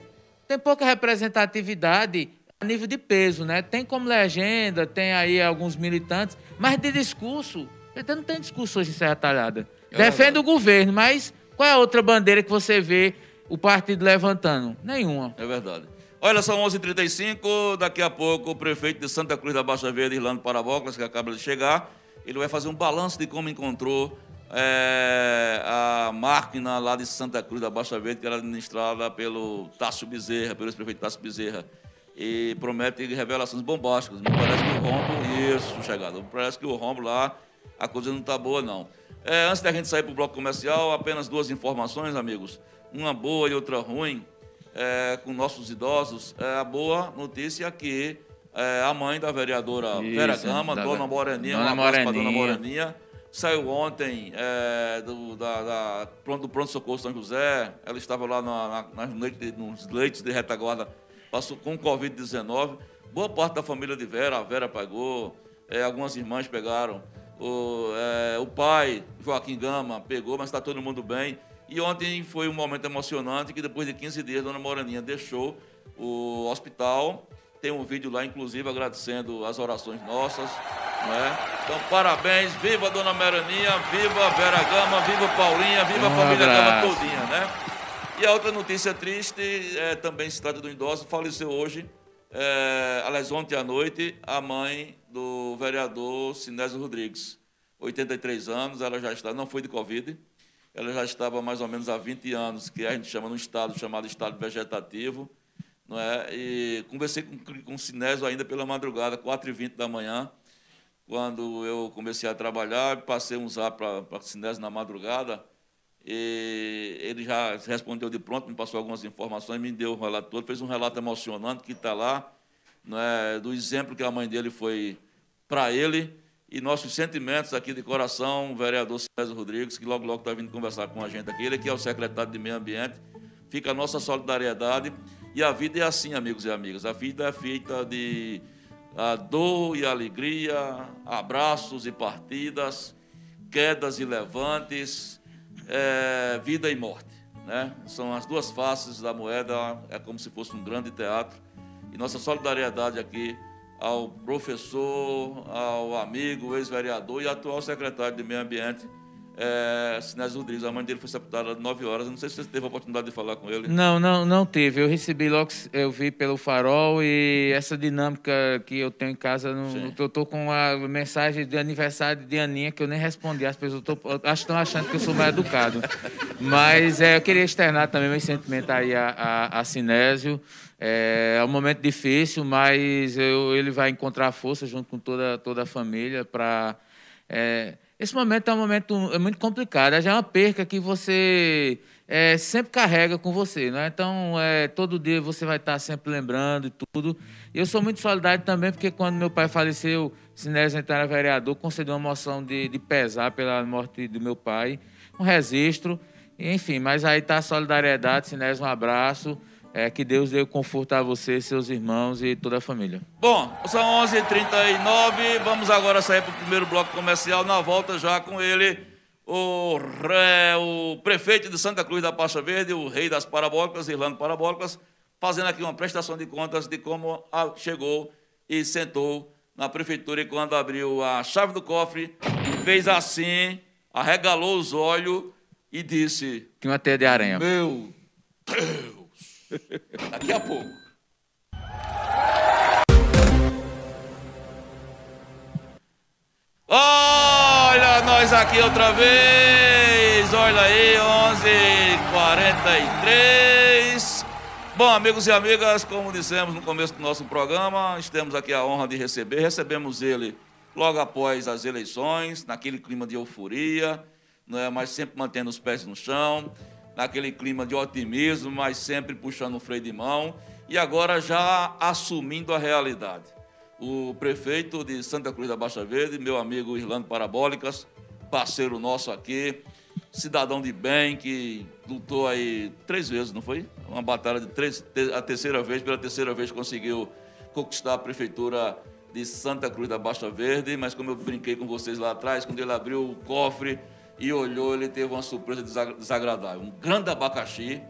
S2: tem pouca representatividade nível de peso, né? Tem como legenda, tem aí alguns militantes, mas de discurso, ele não tem discurso hoje em Serra Talhada. É Defende o governo, mas qual é a outra bandeira que você vê o partido levantando? Nenhuma.
S1: É verdade. Olha, são 11h35, daqui a pouco o prefeito de Santa Cruz da Baixa Verde, Irlando Parabóclas, que acaba de chegar, ele vai fazer um balanço de como encontrou é, a máquina lá de Santa Cruz da Baixa Verde, que era administrada pelo Tássio Bezerra, pelo ex-prefeito Tássio Bezerra e promete revelações bombásticas. Me parece que o rombo, isso, chegado, me parece que o rombo lá, a coisa não está boa, não. É, antes da gente sair para o bloco comercial, apenas duas informações, amigos. Uma boa e outra ruim, é, com nossos idosos. É, a boa notícia é que é, a mãe da vereadora Isso, Vera Gama, da, Dona Moreninha,
S2: Dona Moreninha.
S1: Dona Moreninha. Saiu ontem é, do, da, da, do pronto-socorro São José. Ela estava lá na, na, nos leitos de retaguarda, passou com Covid-19. Boa parte da família de Vera, a Vera pegou, é, algumas irmãs pegaram. O, é, o pai, Joaquim Gama, pegou, mas está todo mundo bem. E ontem foi um momento emocionante que depois de 15 dias, Dona Moreninha deixou o hospital tem um vídeo lá, inclusive, agradecendo as orações nossas. Né? Então, parabéns, viva a Dona Meraninha, viva a Vera Gama, viva a Paulinha, viva a um família Gama todinha, né? E a outra notícia triste, é, também se trata do idoso, faleceu hoje, é, aliás, ontem à noite, a mãe do vereador Sinésio Rodrigues. 83 anos, ela já está, não foi de Covid, ela já estava mais ou menos há 20 anos, que a gente chama num estado chamado estado vegetativo, não é? E conversei com, com o Sinésio ainda pela madrugada, 4h20 da manhã, quando eu comecei a trabalhar, passei um zap para o Sinésio na madrugada, e ele já respondeu de pronto, me passou algumas informações, me deu o relato todo, fez um relato emocionante que está lá, não é? do exemplo que a mãe dele foi para ele, e nossos sentimentos aqui de coração, o vereador César Rodrigues, que logo, logo está vindo conversar com a gente aqui, ele que é o secretário de Meio Ambiente, fica a nossa solidariedade e a vida é assim, amigos e amigas. A vida é feita de a dor e alegria, abraços e partidas, quedas e levantes, é, vida e morte. Né? São as duas faces da moeda, é como se fosse um grande teatro. E nossa solidariedade aqui ao professor, ao amigo, ex-vereador e atual secretário de Meio Ambiente, é, Sinésio Rodrigues. A mãe dele foi sepultada às 9 horas. Não sei se você teve a oportunidade de falar com ele.
S2: Não, não, não teve. Eu recebi logo, eu vi pelo farol e essa dinâmica que eu tenho em casa, não, eu estou com a mensagem de aniversário de Aninha que eu nem respondi. As pessoas tô, estão achando que eu sou mais educado. Mas é, eu queria externar também meu sentimento aí a, a, a Sinésio. É, é um momento difícil, mas eu, ele vai encontrar força junto com toda, toda a família para. É, esse momento é um momento é muito complicado. Já é uma perca que você é, sempre carrega com você, né? Então, é, todo dia você vai estar sempre lembrando e tudo. Eu sou muito solidário também, porque quando meu pai faleceu, Sinésio era vereador, concedeu uma moção de, de pesar pela morte do meu pai, um registro, enfim. Mas aí está a solidariedade, Sinésio, um abraço. É, que Deus dê conforto a você, seus irmãos e toda a família.
S1: Bom, são 11h39, vamos agora sair para o primeiro bloco comercial, na volta já com ele, o, o prefeito de Santa Cruz da Pacha Verde, o rei das parabólicas, Irlando Parabólicas, fazendo aqui uma prestação de contas de como chegou e sentou na prefeitura e quando abriu a chave do cofre, fez assim, arregalou os olhos e disse...
S2: Que uma teia de aranha.
S1: Meu Deus! <laughs> Daqui a pouco. Olha nós aqui outra vez. Olha aí, 11:43. Bom, amigos e amigas, como dissemos no começo do nosso programa, temos aqui a honra de receber. Recebemos ele logo após as eleições, naquele clima de euforia, não é? mas sempre mantendo os pés no chão naquele clima de otimismo, mas sempre puxando o freio de mão e agora já assumindo a realidade. O prefeito de Santa Cruz da Baixa Verde, meu amigo Irlando Parabólicas, parceiro nosso aqui, cidadão de bem que lutou aí três vezes, não foi? Uma batalha de três, a terceira vez, pela terceira vez conseguiu conquistar a prefeitura de Santa Cruz da Baixa Verde, mas como eu brinquei com vocês lá atrás, quando ele abriu o cofre, e olhou, ele teve uma surpresa desagradável. Um grande abacaxi.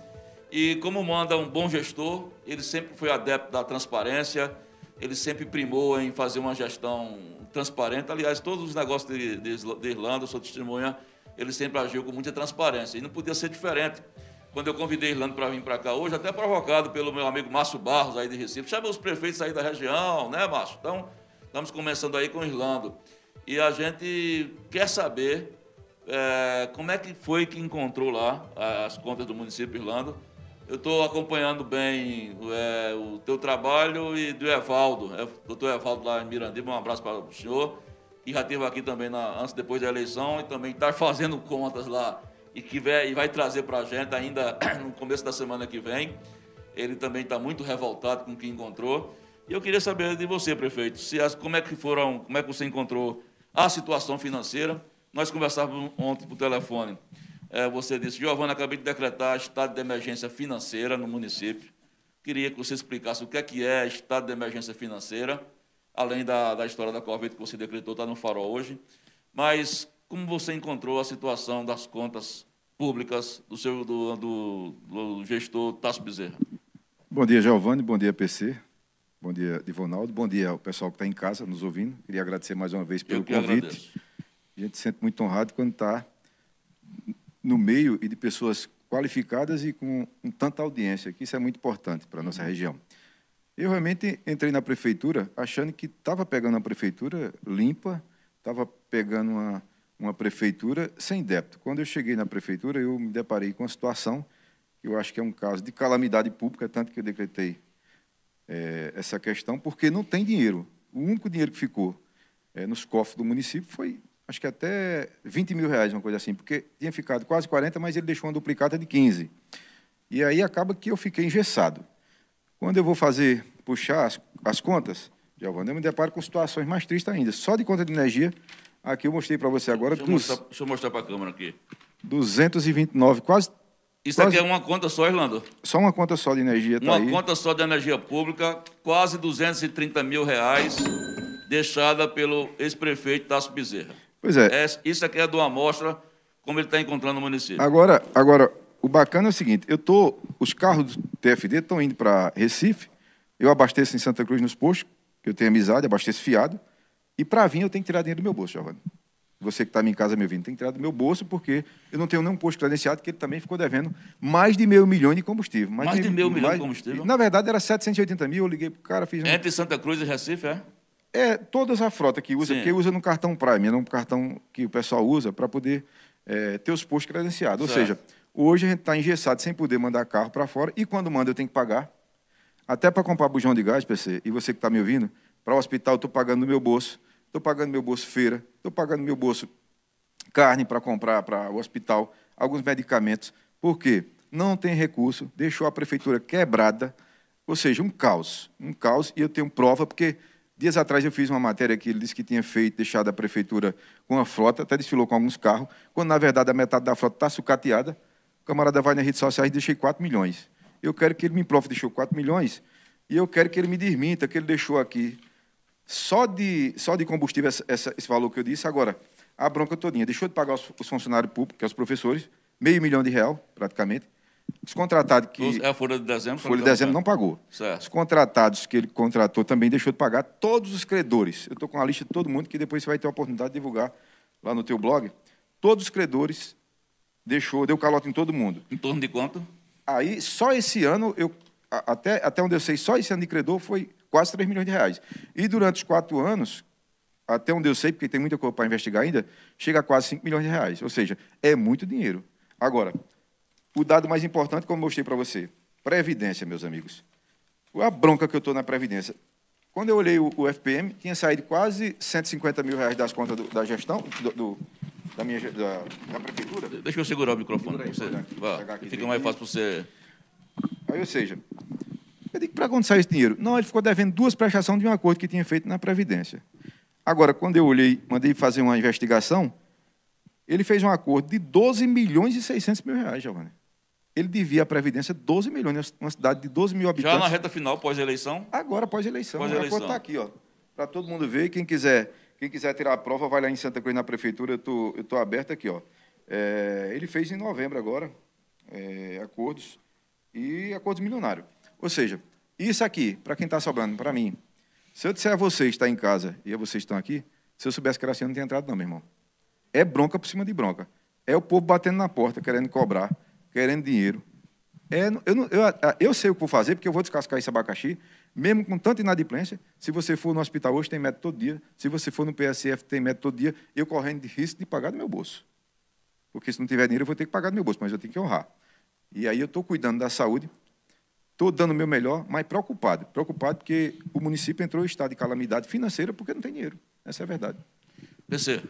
S1: E como manda um bom gestor, ele sempre foi adepto da transparência, ele sempre primou em fazer uma gestão transparente. Aliás, todos os negócios de, de, de Irlanda, eu sou testemunha, ele sempre agiu com muita transparência. E não podia ser diferente. Quando eu convidei Irlanda para vir para cá hoje, até provocado pelo meu amigo Márcio Barros, aí de Recife, chama os prefeitos aí da região, né, Márcio? Então, estamos começando aí com Irlando. E a gente quer saber é, como é que foi que encontrou lá as contas do município Irlando? Eu estou acompanhando bem é, o teu trabalho e do Evaldo, é, doutor Evaldo lá em Mirandiba, um abraço para o senhor, que já esteve aqui também na, antes depois da eleição e também está fazendo contas lá e que vai, e vai trazer para a gente ainda <coughs> no começo da semana que vem. Ele também está muito revoltado com o que encontrou. E eu queria saber de você, prefeito, se as, como é que foram, como é que você encontrou a situação financeira. Nós conversávamos ontem por telefone. É, você disse, Giovana, acabei de decretar estado de emergência financeira no município. Queria que você explicasse o que é que é estado de emergência financeira, além da, da história da Covid que você decretou, está no farol hoje. Mas como você encontrou a situação das contas públicas do seu do, do, do gestor Tasso Bezerra?
S3: Bom dia, Giovanni. Bom dia, PC. Bom dia, Divonaldo. Bom dia ao pessoal que está em casa nos ouvindo. Queria agradecer mais uma vez pelo convite. Agradeço. A gente se sente muito honrado quando está no meio e de pessoas qualificadas e com, com tanta audiência, que isso é muito importante para a nossa região. Eu realmente entrei na prefeitura achando que estava pegando uma prefeitura limpa, estava pegando uma, uma prefeitura sem débito. Quando eu cheguei na prefeitura, eu me deparei com uma situação que eu acho que é um caso de calamidade pública, tanto que eu decretei é, essa questão, porque não tem dinheiro. O único dinheiro que ficou é, nos cofres do município foi acho que até 20 mil reais, uma coisa assim, porque tinha ficado quase 40, mas ele deixou uma duplicata de 15. E aí acaba que eu fiquei engessado. Quando eu vou fazer, puxar as, as contas, Giovanni, eu me deparo com situações mais tristes ainda. Só de conta de energia, aqui eu mostrei para você agora.
S1: Deixa eu mostrar, deixa eu mostrar para a câmera aqui.
S3: 229, quase.
S1: Isso quase, aqui é uma conta só, Irlando?
S3: Só uma conta só de energia.
S1: Tá uma aí. conta só de energia pública, quase 230 mil reais, deixada pelo ex-prefeito Tasso Bezerra.
S3: Pois é. é.
S1: Isso aqui é de uma amostra como ele está encontrando no município.
S3: Agora, agora, o bacana é o seguinte: eu tô, os carros do TFD estão indo para Recife, eu abasteço em Santa Cruz nos postos, que eu tenho amizade, abasteço fiado, e para vir eu tenho que tirar dinheiro do meu bolso, Giovanni. Você que está em casa me ouvindo, tem que tirar do meu bolso, porque eu não tenho nenhum posto credenciado, que ele também ficou devendo mais de meio milhão de combustível.
S1: Mais, mais de, meio milhão de combustível?
S3: Na verdade, era 780 mil, eu liguei para o cara, fiz...
S1: Um... Entre Santa Cruz e Recife, é?
S3: É, todas a frota que usa, Sim. porque usa no cartão Prime, é um cartão que o pessoal usa para poder é, ter os postos credenciados. Ou seja, hoje a gente está engessado sem poder mandar carro para fora e quando manda eu tenho que pagar. Até para comprar bujão de gás, PC, e você que está me ouvindo, para o hospital eu estou pagando no meu bolso, estou pagando no meu bolso feira, estou pagando no meu bolso carne para comprar para o hospital, alguns medicamentos. Por quê? Não tem recurso, deixou a prefeitura quebrada, ou seja, um caos. Um caos, e eu tenho prova, porque Dias atrás eu fiz uma matéria que ele disse que tinha feito, deixado a prefeitura com a frota, até desfilou com alguns carros, quando na verdade a metade da frota está sucateada. O camarada vai nas redes sociais e deixei 4 milhões. Eu quero que ele me prove deixou 4 milhões e eu quero que ele me desminta que ele deixou aqui só de, só de combustível essa, essa, esse valor que eu disse. Agora, a bronca todinha. Deixou de pagar os, os funcionários públicos, que é os professores, meio milhão de real, praticamente. Os contratados que.
S1: É a folha de dezembro?
S3: Folha de dezembro não pagou.
S1: Certo.
S3: Os contratados que ele contratou também deixou de pagar. Todos os credores. Eu estou com a lista de todo mundo que depois você vai ter a oportunidade de divulgar lá no teu blog. Todos os credores deixou, deu calote em todo mundo.
S1: Em torno de quanto?
S3: Aí, só esse ano, eu, até, até onde eu sei, só esse ano de credor foi quase 3 milhões de reais. E durante os quatro anos, até onde eu sei, porque tem muita coisa para investigar ainda, chega a quase 5 milhões de reais. Ou seja, é muito dinheiro. Agora, o dado mais importante, como eu mostrei para você, Previdência, meus amigos. A bronca que eu estou na Previdência. Quando eu olhei o, o, FPM, tinha saído quase 150 mil reais das contas do, da gestão, do, do, da minha da, da, prefeitura.
S1: Deixa eu segurar o microfone para você. Fica mais fácil para você.
S3: Aí, ou seja, eu digo, para quando sai esse dinheiro? Não, ele ficou devendo duas prestações de um acordo que tinha feito na Previdência. Agora, quando eu olhei, mandei fazer uma investigação, ele fez um acordo de 12 milhões e 600 mil reais, Giovanni ele devia à Previdência 12 milhões, uma cidade de 12 mil habitantes.
S1: Já na reta final, pós-eleição?
S3: Agora, pós-eleição. Pós-eleição. está aqui, ó, para todo mundo ver. Quem quiser, quem quiser tirar a prova, vai lá em Santa Cruz, na Prefeitura, eu tô, estou aberto aqui. Ó. É, ele fez em novembro agora, é, acordos, e acordos milionários. Ou seja, isso aqui, para quem está sobrando, para mim, se eu disser a vocês está em casa e a vocês estão aqui, se eu soubesse que era assim, eu não tinha entrado não, meu irmão. É bronca por cima de bronca. É o povo batendo na porta, querendo cobrar querendo dinheiro. É, eu, eu, eu, sei o que vou fazer, porque eu vou descascar esse abacaxi, mesmo com tanta inadimplência. Se você for no hospital hoje, tem médico todo dia. Se você for no PSF, tem médico todo dia. Eu correndo de risco de pagar do meu bolso. Porque se não tiver dinheiro, eu vou ter que pagar do meu bolso, mas eu tenho que honrar. E aí eu estou cuidando da saúde, estou dando o meu melhor, mas preocupado. Preocupado porque o município entrou em estado de calamidade financeira porque não tem dinheiro. Essa é a verdade.
S1: PC,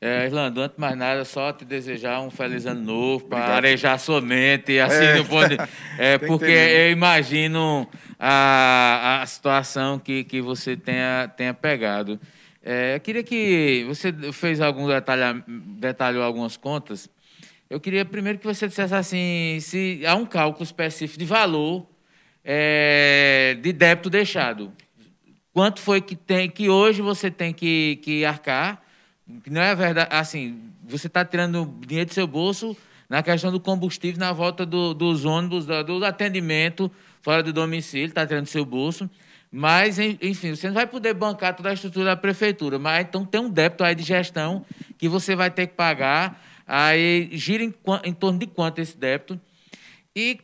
S2: É, Irlando, antes de mais nada, só te desejar um feliz ano novo, para arejar sua mente, assim, é, pode, <laughs> é porque eu imagino a, a situação que, que você tenha, tenha pegado. É, eu queria que você fez algum detalhe, detalhou algumas contas. Eu queria primeiro que você dissesse assim, se há um cálculo específico de valor é, de débito deixado. Quanto foi que tem que hoje você tem que, que arcar? Não é verdade, assim, você está tirando dinheiro do seu bolso na questão do combustível, na volta do, dos ônibus, do, do atendimento fora do domicílio, está tirando do seu bolso. Mas, enfim, você não vai poder bancar toda a estrutura da prefeitura. Mas então tem um débito aí de gestão que você vai ter que pagar. Aí gira em, em torno de quanto esse débito? E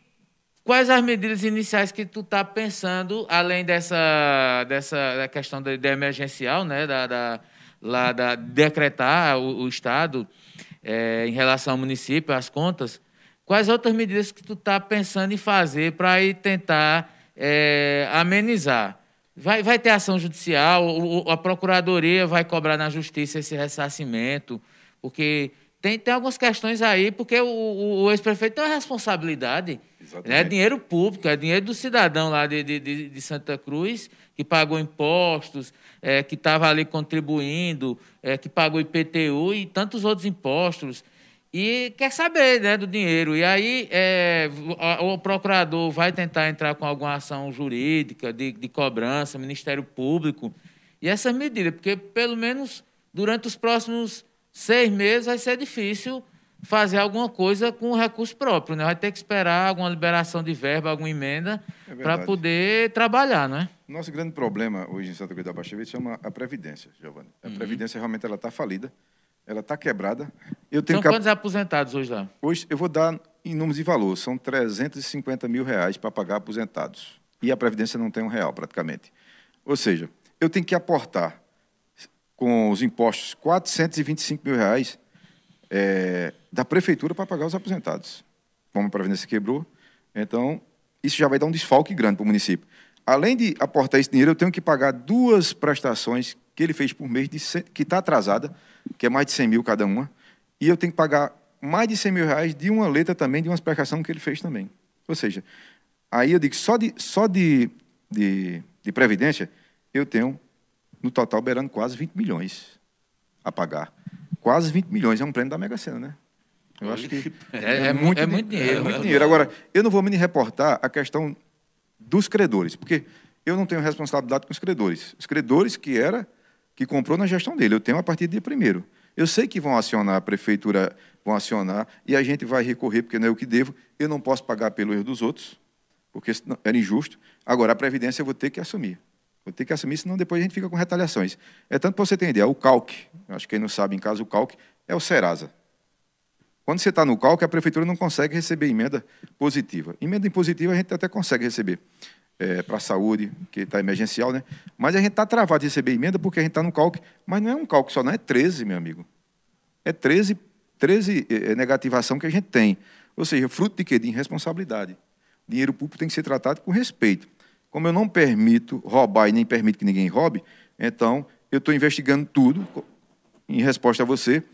S2: quais as medidas iniciais que tu está pensando, além dessa, dessa questão da, da emergencial, né? Da, da, lá da decretar o, o Estado é, em relação ao município, as contas, quais outras medidas que tu está pensando em fazer para ir tentar é, amenizar? Vai, vai ter ação judicial, a procuradoria vai cobrar na justiça esse ressarcimento, porque tem, tem algumas questões aí, porque o, o, o ex-prefeito tem uma responsabilidade. É dinheiro público, é dinheiro do cidadão lá de, de, de Santa Cruz, que pagou impostos, é, que estava ali contribuindo, é, que pagou IPTU e tantos outros impostos. E quer saber né, do dinheiro. E aí é, o, procurador vai tentar entrar com alguma ação jurídica, de, de cobrança, Ministério Público. E essa medida, porque pelo menos durante os próximos seis meses vai ser difícil fazer alguma coisa com recurso próprio, né? Vai ter que esperar alguma liberação de verba, alguma emenda é para poder trabalhar, não é?
S3: Nosso grande problema hoje em Santa Cruz da Baixa Vista chama a Previdência, Giovanni. A uhum. Previdência realmente ela está falida, ela está quebrada.
S2: Eu tenho São quantos aposentados hoje lá?
S3: Hoje eu vou dar em números de valor, são 350 mil reais para pagar aposentados. E a Previdência não tem um real, praticamente. Ou seja, eu tenho que aportar com os impostos 425 mil reais é, da prefeitura para pagar os aposentados. Como a Previdência quebrou, então isso já vai dar um desfalque grande para o município. Além de aportar esse dinheiro, eu tenho que pagar duas prestações que ele fez por mês, de, que está atrasada, que é mais de 100 mil cada uma, e eu tenho que pagar mais de 100 mil reais de uma letra também, de uma explicação que ele fez também. Ou seja, aí eu digo, só de, só de, de, de Previdência, eu tenho, no total, beirando quase 20 milhões a pagar. Quase 20 milhões, é um prêmio da Mega Sena, né?
S2: Eu acho que é, é, é muito, é muito dinheiro. É muito
S3: dinheiro. Agora, eu não vou me reportar a questão dos credores, porque eu não tenho responsabilidade com os credores. Os credores que era que comprou na gestão dele, eu tenho a partir do dia primeiro. Eu sei que vão acionar, a prefeitura vão acionar, e a gente vai recorrer, porque não é o que devo, eu não posso pagar pelo erro dos outros, porque era injusto. Agora, a Previdência eu vou ter que assumir. Vou ter que assumir, senão depois a gente fica com retaliações. É tanto para você ter ideia, o CALC, acho que quem não sabe em casa, o CALC é o Serasa. Quando você está no CALC, a prefeitura não consegue receber emenda positiva. Emenda impositiva a gente até consegue receber é, para a saúde, que está emergencial, né? Mas a gente está travado de receber emenda porque a gente está no CALC. Mas não é um CALC só, não é 13, meu amigo. É 13, 13 é, é, negativação que a gente tem. Ou seja, fruto de quê? De irresponsabilidade. Dinheiro público tem que ser tratado com respeito. Como eu não permito roubar e nem permito que ninguém roube, então eu estou investigando tudo em resposta a você.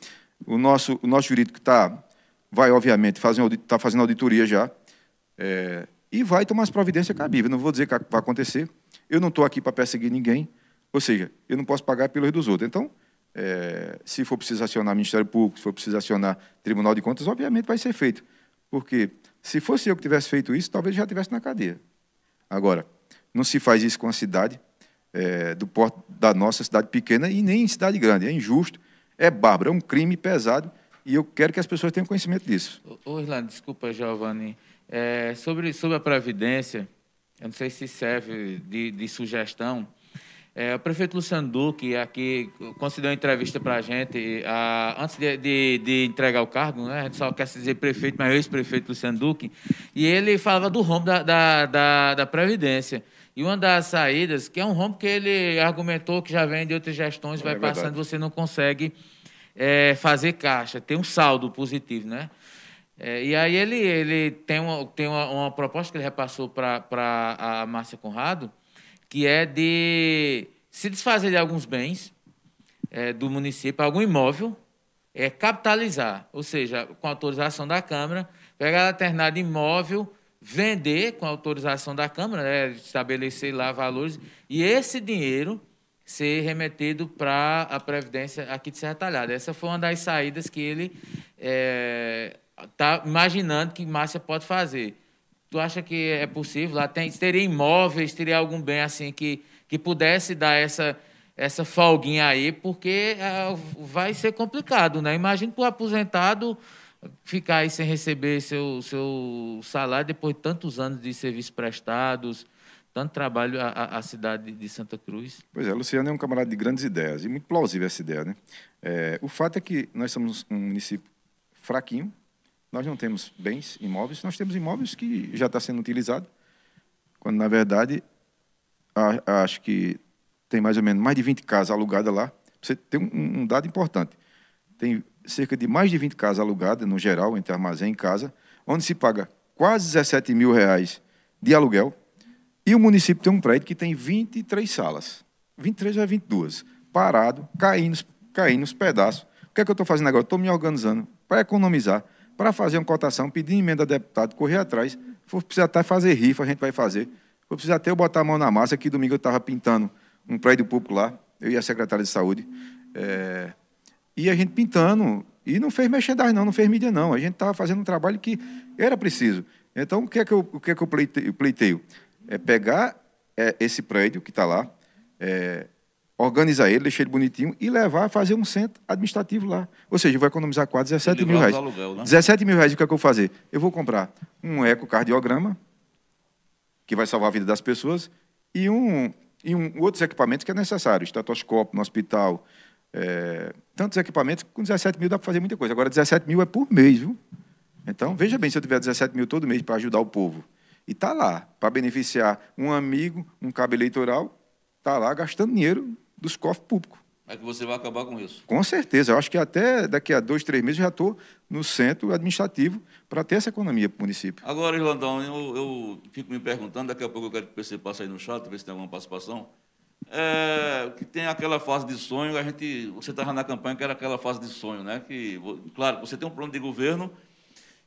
S3: O nosso, o nosso jurídico está, vai, obviamente, está fazendo auditoria já é, e vai tomar as providências cabíveis. Não vou dizer que vai acontecer. Eu não estou aqui para perseguir ninguém, ou seja, eu não posso pagar pelo erro dos outros. Então, é, se for preciso acionar Ministério Público, se for preciso acionar Tribunal de Contas, obviamente vai ser feito. Porque se fosse eu que tivesse feito isso, talvez já estivesse na cadeia. Agora, não se faz isso com a cidade é, do porte da nossa cidade pequena e nem em cidade grande. É injusto é bárbaro, é um crime pesado e eu quero que as pessoas tenham conhecimento disso.
S2: Ô, Orlando, desculpa, Giovanni. É, sobre, sobre a Previdência, eu não sei se serve de, de sugestão. É, o prefeito Luciano Duque aqui concedeu uma entrevista para a gente antes de, de, de, entregar o cargo, né? a gente só quer dizer prefeito, mas ex-prefeito Luciano Duque, e ele falava do rombo da, da, da, da Previdência. E uma das saídas, que é um rombo que ele argumentou que já vem de outras gestões, é vai verdade. passando, você não consegue é, fazer caixa, tem um saldo positivo, né? É, e aí ele, ele tem, uma, tem uma, uma proposta que ele repassou para a Márcia Conrado, que é de se desfazer de alguns bens é, do município, algum imóvel, é capitalizar, ou seja, com autorização da Câmara, pegar determinado imóvel, vender com autorização da Câmara, né, estabelecer lá valores, e esse dinheiro ser remetido para a Previdência aqui de Serra Talhada. Essa foi uma das saídas que ele está é, tá imaginando que Márcia pode fazer. Tu acha que é possível? Lá tem, teria imóveis, teria algum bem assim que, que pudesse dar essa, essa folguinha aí, porque é, vai ser complicado, né? Imagina para o aposentado ficar aí sem receber seu, seu salário depois de tantos anos de serviços prestados, tanto trabalho à, cidade de Santa Cruz.
S3: Pois é, Luciano é um camarada de grandes ideias e muito plausível essa ideia, né? É, o fato é que nós somos um município fraquinho, nós não temos bens imóveis, nós temos imóveis que já está sendo utilizado, quando na verdade a, acho que tem mais ou menos mais de 20 casas alugadas lá. Você tem um, um dado importante. Tem cerca de mais de 20 casas alugadas, no geral, entre armazém e casa, onde se paga quase 17 mil reais de aluguel, e o município tem um prédio que tem 23 salas, 23 ou 22, parado, caindo, caindo os pedaços. O que é que eu estou fazendo agora? Estou me organizando para economizar, para fazer uma cotação, pedir emenda a deputado, correr atrás. For precisar até fazer rifa, a gente vai fazer. For precisar até eu botar a mão na massa, que domingo eu estava pintando um prédio público lá, eu e a secretária de saúde. É, e a gente pintando, e não fez merchandising não, não fez mídia não. A gente estava fazendo um trabalho que era preciso. Então, o que é que eu, o que é que eu pleiteio? É pegar é, esse prédio que está lá, é, organizar ele, deixar ele bonitinho e levar a fazer um centro administrativo lá. Ou seja, eu vou economizar quase 17 mil reais. Aluguel, né? 17 mil reais, o que, é que eu vou fazer? Eu vou comprar um ecocardiograma, que vai salvar a vida das pessoas, e um, e um outros equipamentos que é necessário, estetoscópio no hospital, é, tantos equipamentos, com 17 mil dá para fazer muita coisa. Agora, 17 mil é por mês, viu? Então, veja bem, se eu tiver 17 mil todo mês para ajudar o povo, e está lá, para beneficiar um amigo, um cabo eleitoral, está lá gastando dinheiro dos cofres públicos.
S1: É que você vai acabar com isso.
S3: Com certeza. Eu acho que até daqui a dois, três meses já estou no centro administrativo para ter essa economia para o município.
S1: Agora, Irlandão, eu, eu, fico me perguntando, daqui a pouco eu quero que você passe aí no chat, ver se tem alguma participação. É, que tem aquela fase de sonho, a gente, você estava na campanha que era aquela fase de sonho, né? Que, claro, você tem um plano de governo,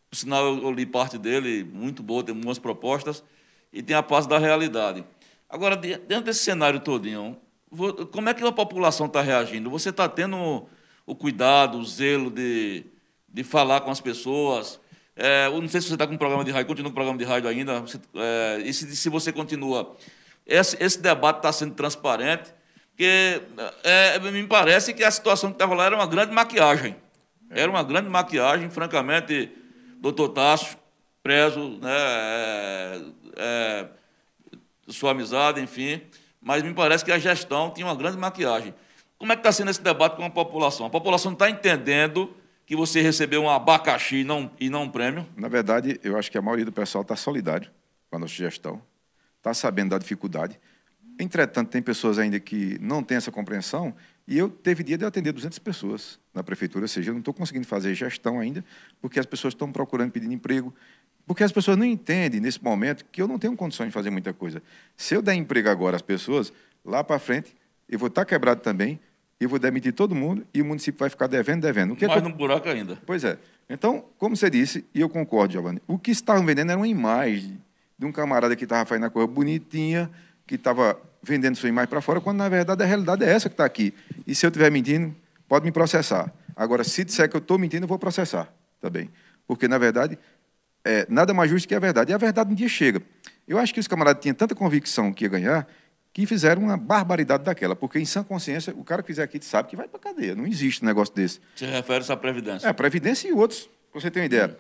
S1: por sinal eu, li parte dele, muito boa, tem algumas propostas, e tem a fase da realidade. Agora, dentro desse cenário todinho, como é que a população está reagindo? Você está tendo o cuidado, o zelo de, de falar com as pessoas? É, eu não sei se você está com um programa de rádio, continua com o programa de rádio ainda, você, é, e se, se, você continua. Esse, esse debate está sendo transparente, porque é, me parece que a situação que estava lá era uma grande maquiagem. Era uma grande maquiagem, francamente, doutor Tasso, prezo, né, é, é, sua amizade, enfim mas me parece que a gestão tinha uma grande maquiagem. Como é que está sendo esse debate com a população? A população está entendendo que você recebeu um abacaxi e não, e não um prêmio?
S3: Na verdade, eu acho que a maioria do pessoal está solidário com a nossa gestão, está sabendo da dificuldade. Entretanto, tem pessoas ainda que não têm essa compreensão, e eu teve dia de atender 200 pessoas na prefeitura, ou seja, eu não estou conseguindo fazer gestão ainda, porque as pessoas estão procurando pedindo emprego, porque as pessoas não entendem nesse momento que eu não tenho condições de fazer muita coisa. Se eu der emprego agora às pessoas, lá para frente, eu vou estar tá quebrado também, eu vou demitir todo mundo e o município vai ficar devendo, devendo. O
S1: que Mais é que eu... buraco ainda.
S3: Pois é. Então, como você disse, e eu concordo, Giovanni, o que estavam vendendo era uma imagem de um camarada que estava fazendo a coisa bonitinha, que estava vendendo sua imagem para fora, quando na verdade a realidade é essa que está aqui. E se eu estiver mentindo, pode me processar. Agora, se disser que eu estou mentindo, eu vou processar também. Porque, na verdade, é, nada mais justo que a verdade. E a verdade um dia chega. Eu acho que os camaradas tinham tanta convicção que ia ganhar que fizeram uma barbaridade daquela, porque em sã consciência, o cara que fizer aqui sabe que vai para cadeia. Não existe um negócio desse.
S1: Você refere-se à Previdência?
S3: É, a Previdência e outros, para você ter uma ideia.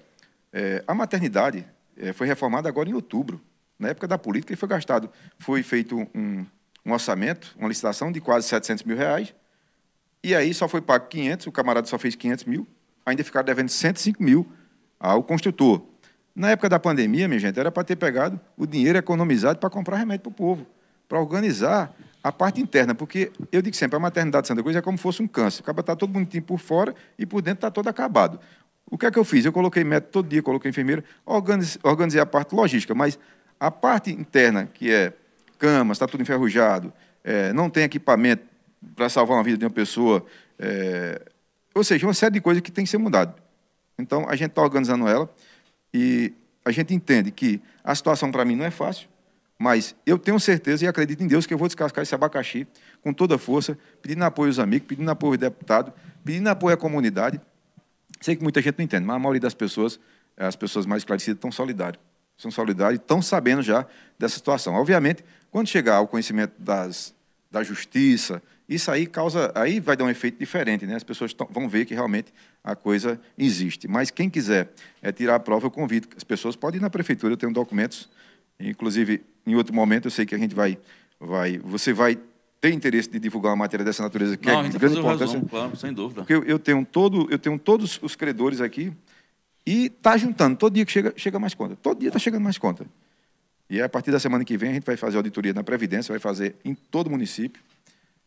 S3: É, a maternidade é, foi reformada agora em outubro. Na época da política, foi gastado, foi feito um, um orçamento, uma licitação de quase 700 mil reais, e aí só foi pago 500, o camarada só fez 500 mil, ainda ficaram devendo 105 mil ao construtor. Na época da pandemia, minha gente, era para ter pegado o dinheiro economizado para comprar remédio para o povo, para organizar a parte interna, porque eu digo sempre, a maternidade de Santa Cruz é como se fosse um câncer. O cabra está todo bonitinho por fora e por dentro está todo acabado. O que é que eu fiz? Eu coloquei médico todo dia, coloquei enfermeira, organizei, a parte logística, mas a parte interna, que é camas, está tudo enferrujado, é, não tem equipamento para salvar uma vida de uma pessoa, é, ou seja, uma série de coisas que tem que ser mudado. Então, a gente está organizando ela e a gente entende que a situação para mim não é fácil, mas eu tenho certeza e acredito em Deus que eu vou descascar esse abacaxi com toda a força, pedindo apoio aos amigos, pedindo apoio ao deputado, pedindo apoio à comunidade. Sei que muita gente não entende, mas a maioria das pessoas, as pessoas mais esclarecidas, estão solidárias. São solidárias e estão sabendo já dessa situação. Obviamente, quando chegar ao conhecimento das, da justiça, isso aí causa, aí vai dar um efeito diferente, né? As pessoas tão, vão ver que realmente a coisa existe. Mas quem quiser é, tirar a prova, eu convido. As pessoas podem ir na prefeitura, eu tenho documentos, inclusive em outro momento eu sei que a gente vai, vai, você vai ter interesse de divulgar uma matéria dessa natureza que
S1: Não,
S3: é de grande importância.
S1: Razão, claro, sem dúvida.
S3: Porque eu, eu tenho todo, eu tenho todos os credores aqui e está juntando. Todo dia que chega, chega mais conta. Todo dia está chegando mais conta. E a partir da semana que vem a gente vai fazer auditoria na Previdência, vai fazer em todo o município.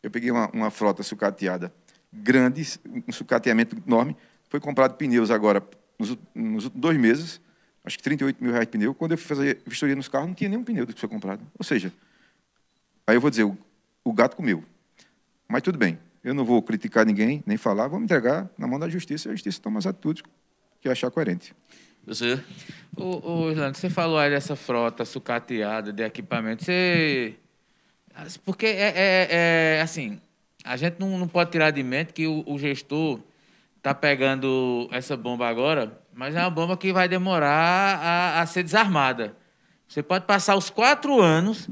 S3: Eu peguei uma, uma frota sucateada grande, um sucateamento enorme. Foi comprado pneus agora, nos, nos dois meses, acho que 38 mil reais de pneu. Quando eu fui fazer vistoria nos carros, não tinha nenhum pneu do que foi comprado. Ou seja, aí eu vou dizer, o, o gato comeu. Mas tudo bem, eu não vou criticar ninguém, nem falar, vou me entregar na mão da justiça, e a justiça toma as atitudes que achar coerente.
S1: Você?
S2: Ô, ô Orlando, você falou aí dessa frota sucateada de equipamento. Você porque é, é, é, assim, a gente não, não pode tirar de mente que o, o gestor está pegando essa bomba agora, mas é uma bomba que vai demorar a, a ser desarmada. Você pode passar os quatro anos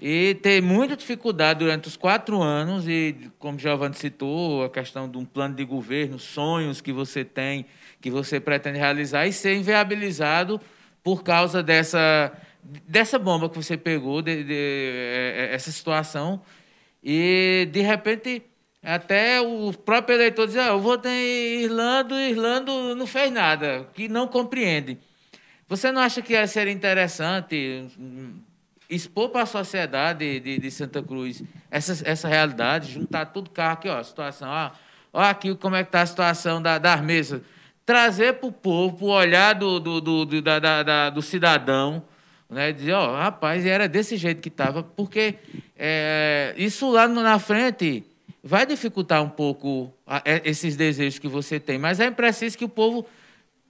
S2: e ter muita dificuldade durante os quatro anos, e como Giovanni citou, a questão de um plano de governo, sonhos que você tem, que você pretende realizar, e ser inviabilizado por causa dessa dessa bomba que você pegou, de, de, é, é, essa situação, e de repente até o próprio eleitor diz, ah, eu votei em Irlando, e Irlando não fez nada, que não compreende. Você não acha que seria interessante expor para a sociedade de, de, Santa Cruz essa, essa realidade, juntar tudo carro aqui, ó, a situação, ó, ó aqui como é que está a situação da, das mesas, trazer para o povo, para o olhar do, do, do, do, da, da, do cidadão, né? Dizer, ó, rapaz, era desse jeito que estava, porque é, isso lá na frente vai dificultar um pouco a, é, esses desejos que você tem, mas é preciso que o povo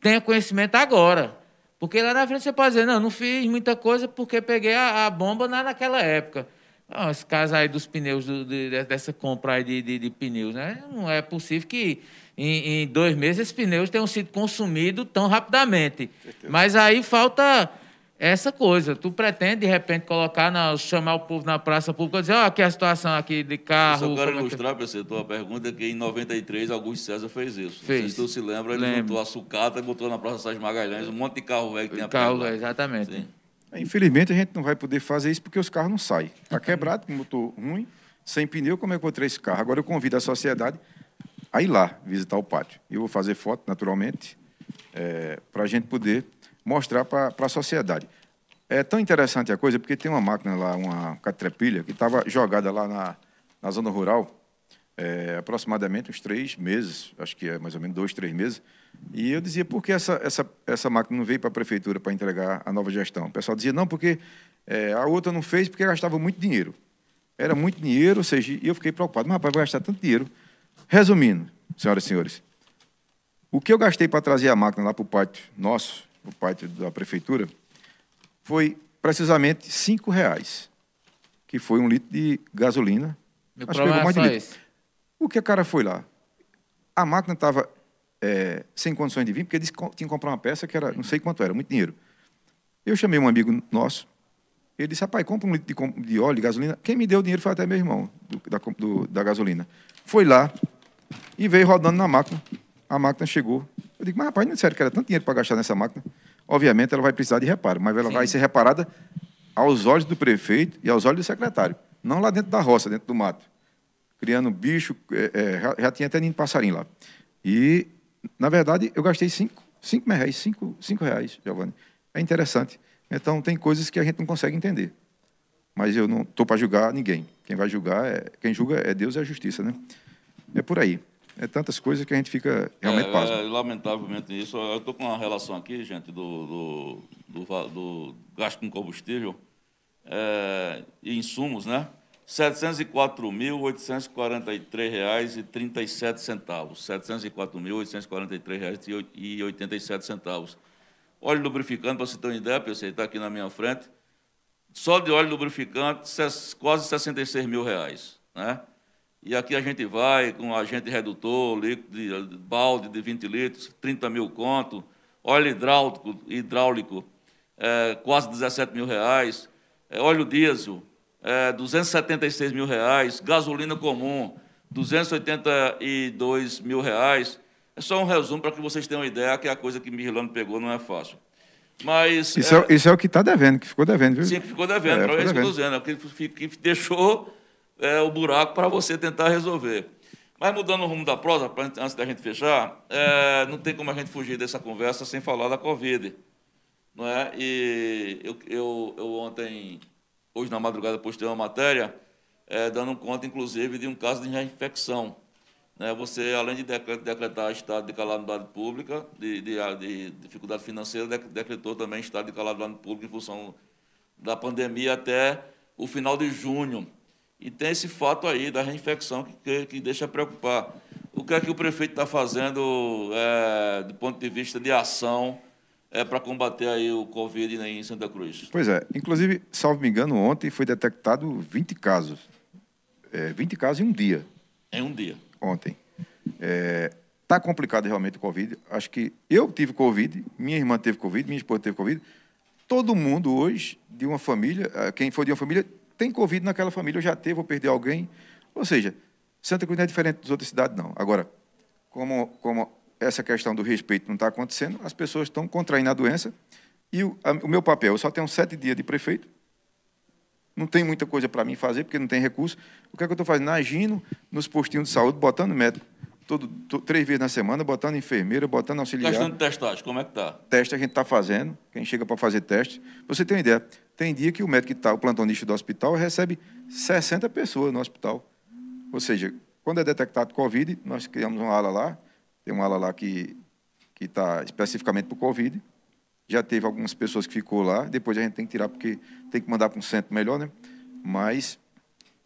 S2: tenha conhecimento agora. Porque lá na frente você pode dizer, não, não fiz muita coisa porque peguei a, a bomba na, naquela época. Não, esse caso aí dos pneus, do, de, dessa compra aí de, de, de, pneus, né? Não é possível que em, em, dois meses esses pneus tenham sido consumidos tão rapidamente. Mas aí falta essa coisa. Tu pretende, de repente, colocar, na, chamar o povo na praça pública e dizer, ó, oh, aqui é a situação aqui de carro.
S1: Eu só quero
S2: é
S1: ilustrar, para você, tua pergunta, que em 93 Augusto César fez isso.
S2: Fez.
S1: Não sei se tu se lembra, ele Lembro. montou a sucata e botou na Praça Sérgio Magalhães um monte de carro velho que tinha
S2: Carro, exatamente. Sim.
S3: Infelizmente, a gente não vai poder fazer isso porque os carros não saem. Está quebrado, com motor ruim, sem pneu, como é que eu vou ter esse carro? Agora eu convido a sociedade a ir lá visitar o pátio. Eu vou fazer foto, naturalmente, é, para a gente poder mostrar para a sociedade. É tão interessante a coisa, porque tem uma máquina lá, uma catrepilha, que estava jogada lá na, na zona rural, é, aproximadamente uns três meses, acho que é mais ou menos dois, três meses. E eu dizia, por que essa, essa, essa máquina não veio para a prefeitura para entregar a nova gestão? O pessoal dizia, não, porque é, a outra não fez porque gastava muito dinheiro. Era muito dinheiro, ou seja, e eu fiquei preocupado, mas rapaz, vai gastar tanto dinheiro. Resumindo, senhoras e senhores, o que eu gastei para trazer a máquina lá para o pátio nosso, o pátio da prefeitura, foi precisamente cinco reais, que foi um litro de gasolina.
S2: Meu Acho que pegou mais de litro.
S3: O que a cara foi lá? A máquina estava é, sem condições de vir, porque disse que tinha que comprar uma peça que era, não sei quanto era, muito dinheiro. Eu chamei um amigo nosso, ele disse, rapaz, compra um litro de, de óleo, de gasolina. Quem me deu o dinheiro foi até meu irmão, do, da, do, da gasolina. Foi lá e veio rodando na máquina. A máquina chegou. Eu digo, mas rapaz, não é sério que era tanto dinheiro para gastar nessa máquina obviamente ela vai precisar de reparo, mas ela Sim. vai ser reparada aos olhos do prefeito e aos olhos do secretário, não lá dentro da roça, dentro do mato, criando bicho, é, é, já, já, tinha até ninho de passarinho lá. E, na verdade, eu gastei cinco, cinco reais, cinco, cinco reais, Giovanni. É interessante. Então, tem coisas que a gente não consegue entender. Mas eu não estou para julgar ninguém. Quem vai julgar, é, quem julga é Deus e a justiça, né? É por aí é tantas coisas que a gente fica realmente é, pasmo. É,
S1: lamentavelmente isso. Eu estou com uma relação aqui, gente, do, do, do, do gasto com combustível é, e insumos, né? R$ 704.843,37. R$ 704.843,87. Óleo lubrificante, para você ter uma ideia, pessoal, está aqui na minha frente. Só de óleo lubrificante, quase 66 mil reais. Né? E aqui a gente vai com agente redutor, líquido de, balde de 20 litros, 30 mil conto, óleo hidráulico, hidráulico é, quase 17 mil reais, é, óleo diesel, é, 276 mil reais, gasolina comum, 282 mil reais. É só um resumo para que vocês tenham uma ideia que a coisa que Mirlando pegou não é fácil. Mas,
S3: isso, é, é isso é o que está devendo, que ficou devendo, viu?
S1: Sim, que ficou devendo, é, para isso que dizendo, é que, que deixou é, o buraco para você tentar resolver. Mas mudando o rumo da prosa, antes da gente fechar, é, não tem como a gente fugir dessa conversa sem falar da Covid. Não é? E eu, eu, eu ontem, hoje na madrugada, postei uma matéria é, dando conta, inclusive, de um caso de infecção. Né? Você, além de decretar estado de calamidade pública, de, de, de dificuldade financeira, decretou também estado de calamidade pública em função da pandemia até o final de junho. E tem esse fato aí da reinfecção que, que, que deixa preocupar. O que é que o prefeito está fazendo é, do ponto de vista de ação é, para combater aí o Covid em Santa Cruz?
S3: Pois é. Inclusive, salvo me engano, ontem foi detectado 20 casos. É, 20 casos em um dia.
S1: Em um dia.
S3: Ontem. Está é, tá complicado realmente o Covid. Acho que eu tive Covid, minha irmã teve Covid, minha esposa teve Covid. Todo mundo hoje, de uma família, quem for de uma família, tem Covid naquela família, eu já teve, vou perder alguém. Ou seja, Santa Cruz não é diferente das outras cidades, não. Agora, como, como essa questão do respeito não está acontecendo, as pessoas estão contraindo a doença. E o, a, o meu papel, eu só tenho sete dias de prefeito, não tem muita coisa para mim fazer, porque não tem recurso. O que é que eu estou fazendo? Agindo nos postinhos de saúde, botando médico todo, todo, três vezes na semana, botando enfermeira, botando auxiliar.
S1: Questão de testagem, como é que está?
S3: Teste a gente está fazendo, quem chega para fazer teste. você tem uma ideia, tem dia que o médico que está, o plantonista do hospital, recebe 60 pessoas no hospital. Ou seja, quando é detectado Covid, nós criamos uma ala lá, tem uma ala lá que está especificamente para o Covid. Já teve algumas pessoas que ficou lá, depois a gente tem que tirar porque tem que mandar para um centro melhor, né? Mas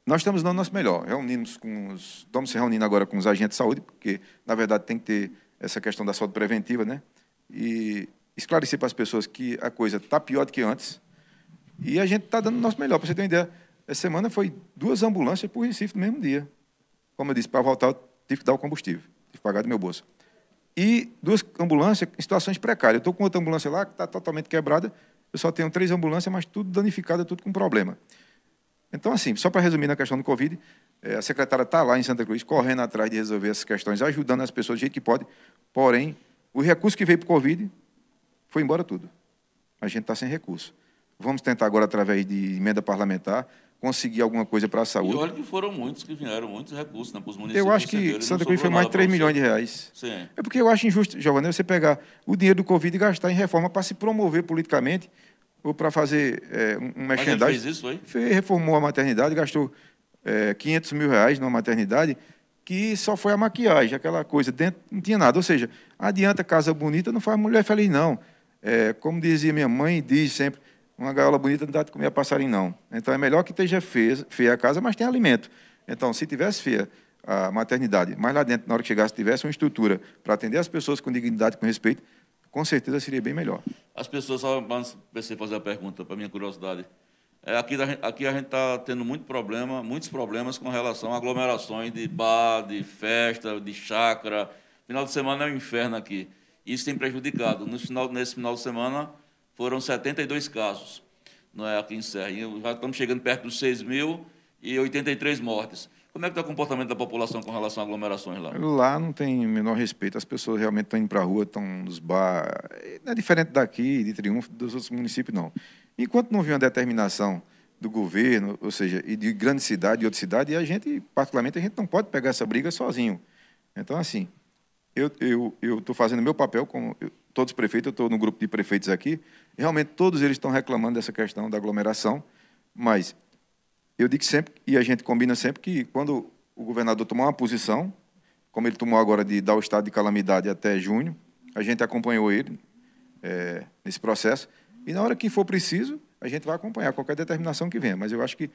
S3: nós estamos dando o nosso melhor. Reunimos com os, estamos se reunindo agora com os agentes de saúde, porque, na verdade, tem que ter essa questão da saúde preventiva, né? E esclarecer para as pessoas que a coisa está pior do que antes. E a gente está dando o nosso melhor. Para você ter uma ideia, essa semana foi duas ambulâncias para o Recife no mesmo dia. Como eu disse, para voltar, eu tive que dar o combustível, tive que pagar do meu bolso. E duas ambulâncias em situações precárias. Eu estou com outra ambulância lá que está totalmente quebrada. Eu só tenho três ambulâncias, mas tudo danificada, tudo com problema. Então, assim, só para resumir na questão do Covid, é, a secretária está lá em Santa Cruz, correndo atrás de resolver essas questões, ajudando as pessoas do jeito que pode. Porém, o recurso que veio para o Covid foi embora tudo. A gente está sem recurso. Vamos tentar agora, através de emenda parlamentar, conseguir alguma coisa para a saúde. E
S1: olha que foram muitos que vieram, muitos recursos né, para os municípios.
S3: Eu acho que Santa Cruz foi mais de 3 milhões de reais.
S1: Sim.
S3: É porque eu acho injusto, Giovanni, você pegar o dinheiro do Covid e gastar em reforma para se promover politicamente ou para fazer é, um merchandising. Mas
S1: fez isso, foi?
S3: Fez, reformou a maternidade, gastou é, 500 mil reais numa maternidade, que só foi a maquiagem, aquela coisa, dentro não tinha nada. Ou seja, adianta casa bonita, não faz mulher feliz, não. É, como dizia minha mãe, diz sempre, uma gaiola bonita não dá de comer a passarinho, não. Então é melhor que esteja feia, feia a casa, mas tem alimento. Então, se tivesse feia a maternidade, mas lá dentro, na hora que chegasse, tivesse uma estrutura para atender as pessoas com dignidade, com respeito, com certeza seria bem melhor.
S1: As pessoas, só antes de fazer a pergunta, para minha curiosidade, é, aqui, aqui a gente está tendo muito problema, muitos problemas com relação a aglomerações de bar, de festa, de chácara. Final de semana é um inferno aqui. Isso tem prejudicado. No final, nesse final de semana foram 72 casos não é, aqui em já estamos chegando perto dos 6 mil e 83 mortes. Como é que está o comportamento da população com relação a aglomerações lá?
S3: Lá não tem o menor respeito. As pessoas realmente estão indo para a rua, estão nos bar. Não é diferente daqui, de Triunfo, dos outros municípios, não. Enquanto não viu uma determinação do governo, ou seja, e de grande cidade e outra cidade, a gente, particularmente, a gente não pode pegar essa briga sozinho. Então, assim, eu estou eu, eu fazendo meu papel como eu, todos os prefeitos, eu estou no grupo de prefeitos aqui, realmente todos eles estão reclamando dessa questão da aglomeração, mas eu digo sempre, e a gente combina sempre, que quando o governador tomar uma posição, como ele tomou agora de dar o estado de calamidade até junho, a gente acompanhou ele é, nesse processo, e na hora que for preciso, a gente vai acompanhar qualquer determinação que venha. Mas eu acho que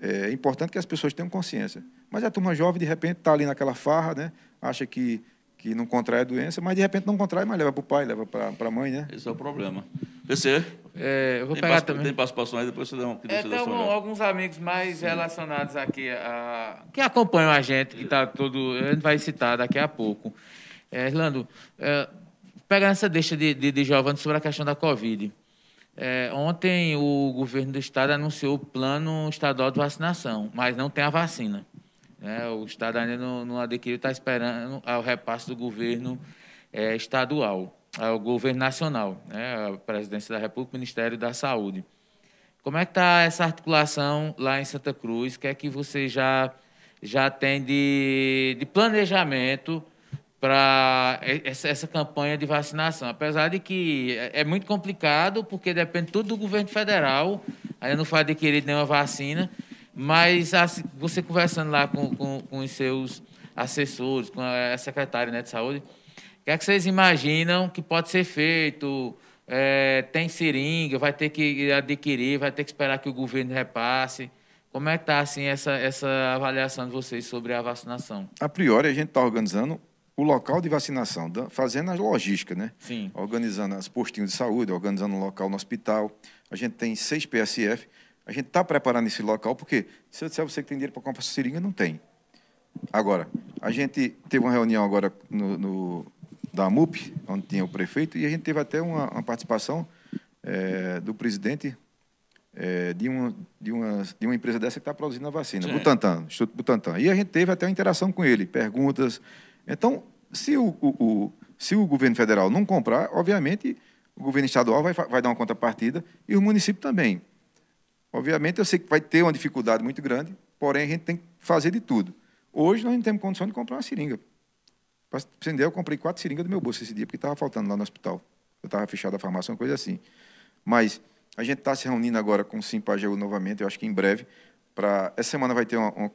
S3: é importante que as pessoas tenham consciência. Mas a turma jovem, de repente, está ali naquela farra, né? acha que, que não contrai a doença, mas de repente não contrai, mas leva para o pai, leva para a mãe. Né?
S1: Esse é o problema. PC?
S2: É, eu vou tem pegar também.
S1: Tem participação aí, depois você dá um.
S2: É, tem algum, alguns amigos mais Sim. relacionados aqui, a, que acompanham a gente, que está todo. A gente vai citar daqui a pouco. É, Irlando, é, pegando essa deixa de, de, de Giovanni sobre a questão da Covid. É, ontem o governo do estado anunciou o plano estadual de vacinação, mas não tem a vacina. Né? O estado ainda não, não adquiriu, está esperando o repasse do governo é, estadual, ao governo nacional, né? a presidência da República, o Ministério da Saúde. Como é que está essa articulação lá em Santa Cruz? O que é que você já, já tem de, de planejamento para essa, essa, campanha de vacinação. Apesar de que é, é muito complicado, porque depende tudo do governo federal, ainda não foi adquirido nenhuma vacina, mas assim, você conversando lá com, com, com, os seus assessores, com a secretária né, de saúde, o que é que vocês imaginam que pode ser feito? É, tem seringa, vai ter que adquirir, vai ter que esperar que o governo repasse. Como é que está assim, essa, essa avaliação de vocês sobre a vacinação?
S3: A priori, a gente está organizando o local de vacinação, fazendo a logística, né?
S2: Sim.
S3: Organizando as postinhos de saúde, organizando o local no hospital. A gente tem seis PSF. A gente está preparando esse local, porque se eu disser você que tem dinheiro para comprar seringa, não tem. Agora, a gente teve uma reunião agora no, no da MUP, onde tinha o prefeito, e a gente teve até uma, uma participação é, do presidente é, de, uma, de, uma, de uma empresa dessa que está produzindo a vacina, Sim. Butantan, Instituto Butantan. E a gente teve até uma interação com ele, perguntas, então, se o, o, o, se o governo federal não comprar, obviamente o governo estadual vai, vai dar uma contrapartida e o município também. Obviamente, eu sei que vai ter uma dificuldade muito grande, porém a gente tem que fazer de tudo. Hoje nós não temos condição de comprar uma seringa. Para entender, eu comprei quatro seringas do meu bolso esse dia, porque estava faltando lá no hospital. Eu estava fechado a farmácia, uma coisa assim. Mas a gente está se reunindo agora com o Simpageu novamente, eu acho que em breve, para essa semana vai ter uma, uma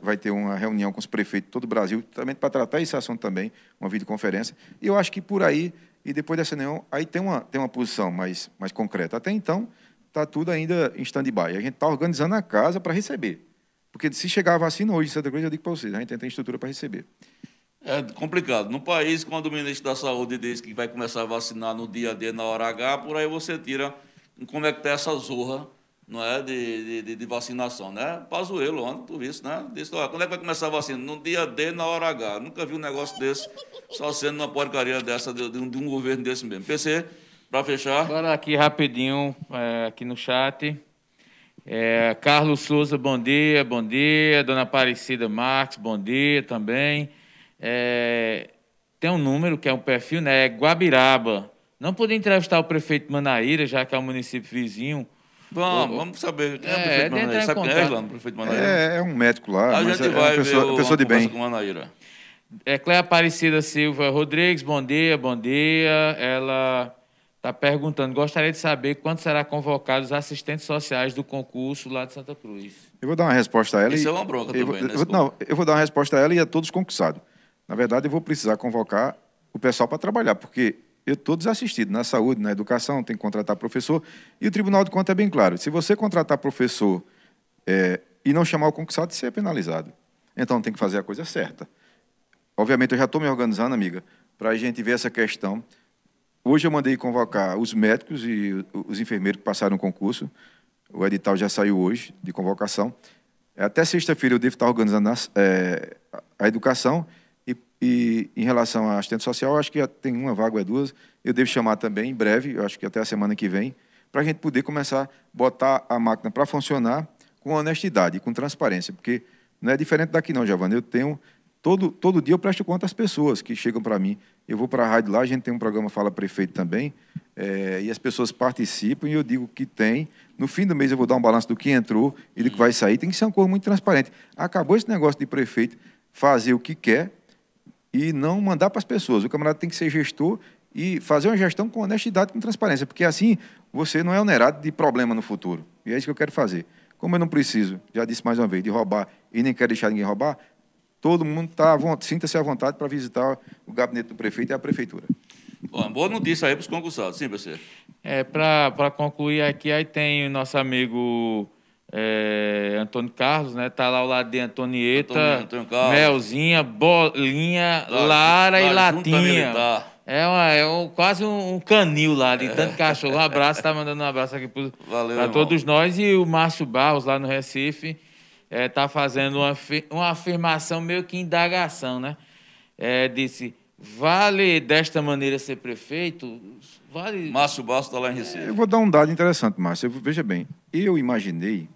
S3: vai ter uma reunião com os prefeitos de todo o Brasil, também para tratar esse assunto também, uma videoconferência. E eu acho que por aí e depois dessa reunião aí tem uma tem uma posição mais mais concreta. Até então está tudo ainda em stand-by. A gente está organizando a casa para receber, porque se chegar a vacina hoje em Santa Cruz, eu digo para vocês, a gente tem estrutura para receber.
S1: É complicado. No país, quando o ministro da Saúde diz que vai começar a vacinar no dia D, na hora H, por aí você tira como é que está essa zorra não é, de, de, de vacinação, né? Pazuelo, ontem, tu isso, né? Disse, olha, quando é que vai começar a vacina? No dia D, na hora H. Nunca vi um negócio desse, só sendo uma porcaria dessa, de, de, um, de um, governo desse mesmo. PC, para fechar.
S2: Agora aqui rapidinho, é, aqui no chat. É, Carlos Souza, bom dia, bom dia. Dona Aparecida Marques, bom dia também. É, tem um número que é um perfil, né? É Guabiraba. Não podia entrevistar o prefeito Manaíra, já que é o município vizinho.
S1: Vamos, vamos saber quem é, é o prefeito Manaíra. Sabe quem é, Irlando, prefeito Manaíra?
S3: É, é um médico lá,
S1: a gente é, vai
S3: é uma pessoa,
S1: ver
S3: pessoa de bem.
S1: com Manaíra.
S2: É Cléia Aparecida Silva Rodrigues, bom dia, bom dia. Ela está perguntando, gostaria de saber quando será convocado os assistentes sociais do concurso lá de Santa Cruz.
S3: Eu vou dar uma resposta a ela.
S1: Isso e, é uma bronca também,
S3: vou,
S1: né?
S3: Eu, não, eu vou dar uma resposta a ela e a todos concursados. Na verdade, eu vou precisar convocar o pessoal para trabalhar, porque eu estou desassistido na saúde, na educação, tem que contratar professor. E o Tribunal de Contas é bem claro: se você contratar professor é, e não chamar o concursado, você é penalizado. Então tem que fazer a coisa certa. Obviamente, eu já estou me organizando, amiga, para a gente ver essa questão. Hoje eu mandei convocar os médicos e os enfermeiros que passaram o concurso. O edital já saiu hoje de convocação. Até sexta-feira eu devo estar organizando a, é, a educação e em relação à assistente social, acho que tem uma vaga ou é duas. Eu devo chamar também em breve, acho que até a semana que vem, para a gente poder começar a botar a máquina para funcionar com honestidade, com transparência, porque não é diferente daqui não, Giovanni. Eu tenho todo todo dia eu presto conta às pessoas que chegam para mim. Eu vou para a rádio lá, a gente tem um programa Fala Prefeito também, é, e as pessoas participam e eu digo que tem. No fim do mês eu vou dar um balanço do que entrou e do que vai sair. Tem que ser uma coisa muito transparente. Acabou esse negócio de prefeito fazer o que quer e não mandar para as pessoas. O camarada tem que ser gestor e fazer uma gestão com honestidade, com transparência, porque assim você não é onerado de problema no futuro. E é isso que eu quero fazer. Como eu não preciso, já disse mais uma vez, de roubar e nem quero deixar ninguém roubar, todo mundo tá, sinta-se à vontade para visitar o gabinete do prefeito e a prefeitura.
S1: Bom, boa notícia aí para os concursados, sim, você.
S2: É, para concluir aqui, aí tem o nosso amigo é, Antônio Carlos, né? Tá lá ao lado de Antonieta, Antônio, Antônio Melzinha, Bolinha, tá, Lara tá, e Latinha. <laughs> É, uma, é um, quase um, canil lá, de tanto cachorro. Um abraço, tá mandando um abraço aqui para todos nós. E o Márcio Barros, lá no Recife, é, tá fazendo uma, uma afirmação meio que indagação, né? É, disse, vale desta maneira ser prefeito? Vale...
S1: Márcio Barros está lá em Recife.
S3: Eu vou dar um dado interessante, Márcio. Veja bem, eu imaginei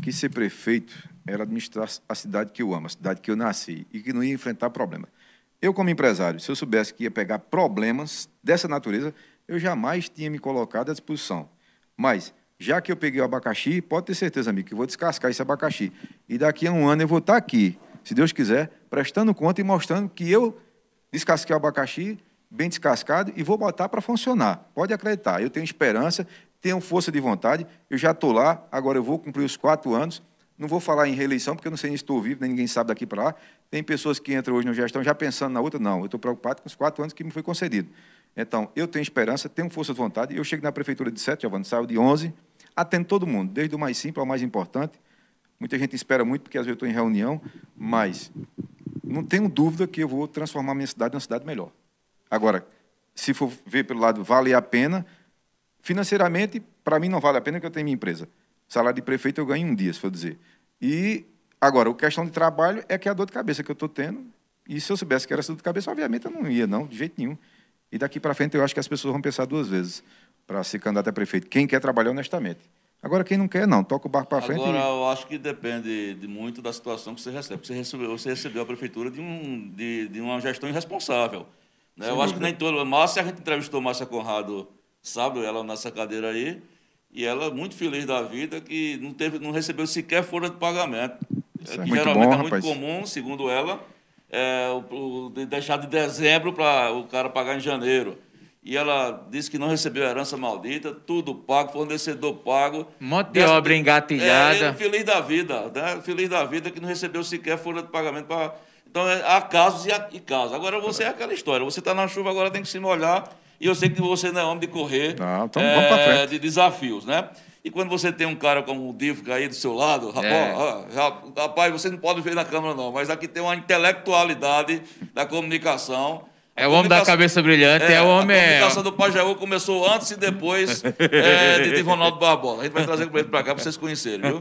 S3: que ser prefeito era administrar a cidade que eu amo, a cidade que eu nasci, e que não ia enfrentar problema. Eu, como empresário, se eu soubesse que ia pegar problemas dessa natureza, eu jamais tinha me colocado à disposição. Mas, já que eu peguei o abacaxi, pode ter certeza, amigo, que eu vou descascar esse abacaxi. E daqui a um ano eu vou estar aqui, se Deus quiser, prestando conta e mostrando que eu descasquei o abacaxi bem descascado e vou botar para funcionar. Pode acreditar, eu tenho esperança, tenho força de vontade, eu já estou lá, agora eu vou cumprir os quatro anos. Não vou falar em reeleição, porque eu não sei nem se estou vivo, nem ninguém sabe daqui para lá. Tem pessoas que entram hoje na gestão já pensando na outra. Não, eu estou preocupado com os quatro anos que me foi concedido. Então, eu tenho esperança, tenho força de vontade. Eu chego na prefeitura de sete, Giovanni, saio de onze, atendo todo mundo, desde o mais simples ao mais importante. Muita gente espera muito, porque às vezes eu estou em reunião, mas não tenho dúvida que eu vou transformar minha cidade numa cidade melhor. Agora, se for ver pelo lado, vale a pena, financeiramente, para mim não vale a pena, porque eu tenho minha empresa. Salário de prefeito eu ganho um dia, se for dizer. E, agora, a questão de trabalho é que é a dor de cabeça que eu estou tendo. E se eu soubesse que era essa dor de cabeça, obviamente eu não ia, não, de jeito nenhum. E daqui para frente eu acho que as pessoas vão pensar duas vezes para ser candidato a prefeito. Quem quer trabalhar honestamente. Agora, quem não quer, não. Toca o barco para frente.
S1: Agora, e... eu acho que depende de muito da situação que você recebe. Você recebeu, você recebeu a prefeitura de, um, de, de uma gestão irresponsável. Né? Eu dúvida. acho que nem todo. Márcia, a gente entrevistou Márcia Conrado, sabe, ela nessa cadeira aí. E ela muito feliz da vida que não, teve, não recebeu sequer folha de pagamento.
S3: Isso é que é geralmente bom, é
S1: muito
S3: rapaz.
S1: comum, segundo ela, é, o, o, deixar de dezembro para o cara pagar em janeiro. E ela disse que não recebeu herança maldita, tudo pago, fornecedor pago.
S2: Um monte de obra engatilhada.
S1: É, feliz da vida, né? Feliz da vida que não recebeu sequer folha de pagamento para. Então, é, há casos e, há, e casos. Agora, você é aquela história. Você está na chuva, agora tem que se molhar e eu sei que você não é homem de correr
S3: não, então é, vamos frente.
S1: de desafios, né? E quando você tem um cara como o Divo aí do seu lado, é. rapaz, você não pode ver na câmera não, mas aqui tem uma intelectualidade da comunicação.
S2: É o homem da cabeça brilhante, é, é o homem. A
S1: comunicação do Pajaú começou antes e depois <laughs> é, de, Ronaldo Barbosa. A gente vai trazer ele para cá para vocês conhecerem, viu?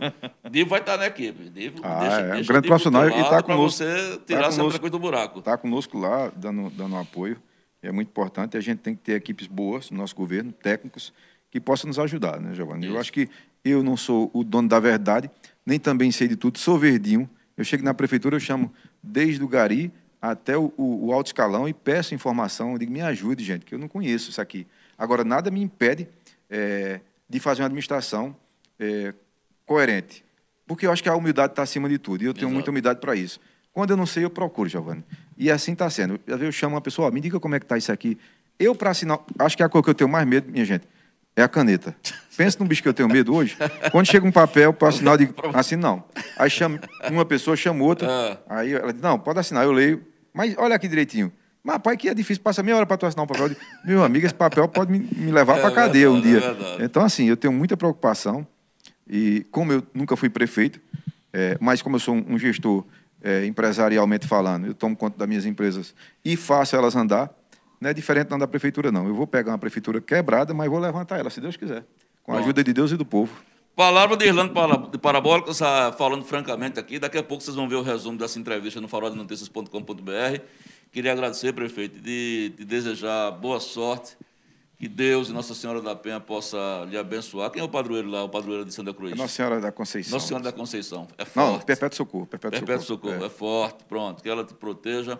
S1: Divo vai estar na equipe. Divo,
S3: ah, deixa, é. deixa um grande profissional e está conosco.
S1: Para você tirar tá conosco, coisa do buraco.
S3: Está conosco lá, dando, dando apoio é muito importante. A gente tem que ter equipes boas no nosso governo, técnicos, que possam nos ajudar, né, Giovanni? Isso. Eu acho que eu não sou o dono da verdade, nem também sei de tudo, sou verdinho. Eu chego na prefeitura, eu chamo desde o gari até o, o, o alto escalão e peço informação, eu digo, me ajude, gente, que eu não conheço isso aqui. Agora, nada me impede é, de fazer uma administração é, coerente, porque eu acho que a humildade está acima de tudo, e eu tenho Exato. muita humildade para isso. Quando eu não sei, eu procuro, Giovanni. E assim está sendo. Às vezes eu chamo uma pessoa, me diga como é que está isso aqui. Eu, para assinar, acho que é a coisa que eu tenho mais medo, minha gente, é a caneta. Pensa num bicho que eu tenho medo hoje. Quando chega um papel para assinar, eu digo, <laughs> assina não. Aí chama, uma pessoa chama outra, ah. aí ela diz, não, pode assinar, eu leio. Mas olha aqui direitinho. Mas, pai, que é difícil, passa meia hora para tu assinar um papel. Digo, Meu amigo, esse papel pode me, me levar é para a cadeia um dia. É então, assim, eu tenho muita preocupação. E como eu nunca fui prefeito, é, mas como eu sou um, gestor é, empresarialmente falando, eu tomo conta das minhas empresas e faço elas andar, não é diferente não da prefeitura, não. Eu vou pegar uma prefeitura quebrada, mas vou levantar ela, se Deus quiser, com a ajuda de Deus e do povo.
S1: Palavra de Irlando Parabólica, falando francamente aqui. Daqui a pouco vocês vão ver o resumo dessa entrevista no faroldenoticias.com.br. Queria agradecer, prefeito, de, de desejar boa sorte que Deus e Nossa Senhora da Penha possa lhe abençoar. Quem é o padroeiro lá, o padroeiro de Santa Cruz?
S3: Nossa Senhora da Conceição.
S1: Nossa Senhora da Conceição. É forte.
S3: Não, Perpétuo Socorro.
S1: Perpétuo, Perpétuo Socorro. Socorro. É. é. forte, pronto. Que ela te proteja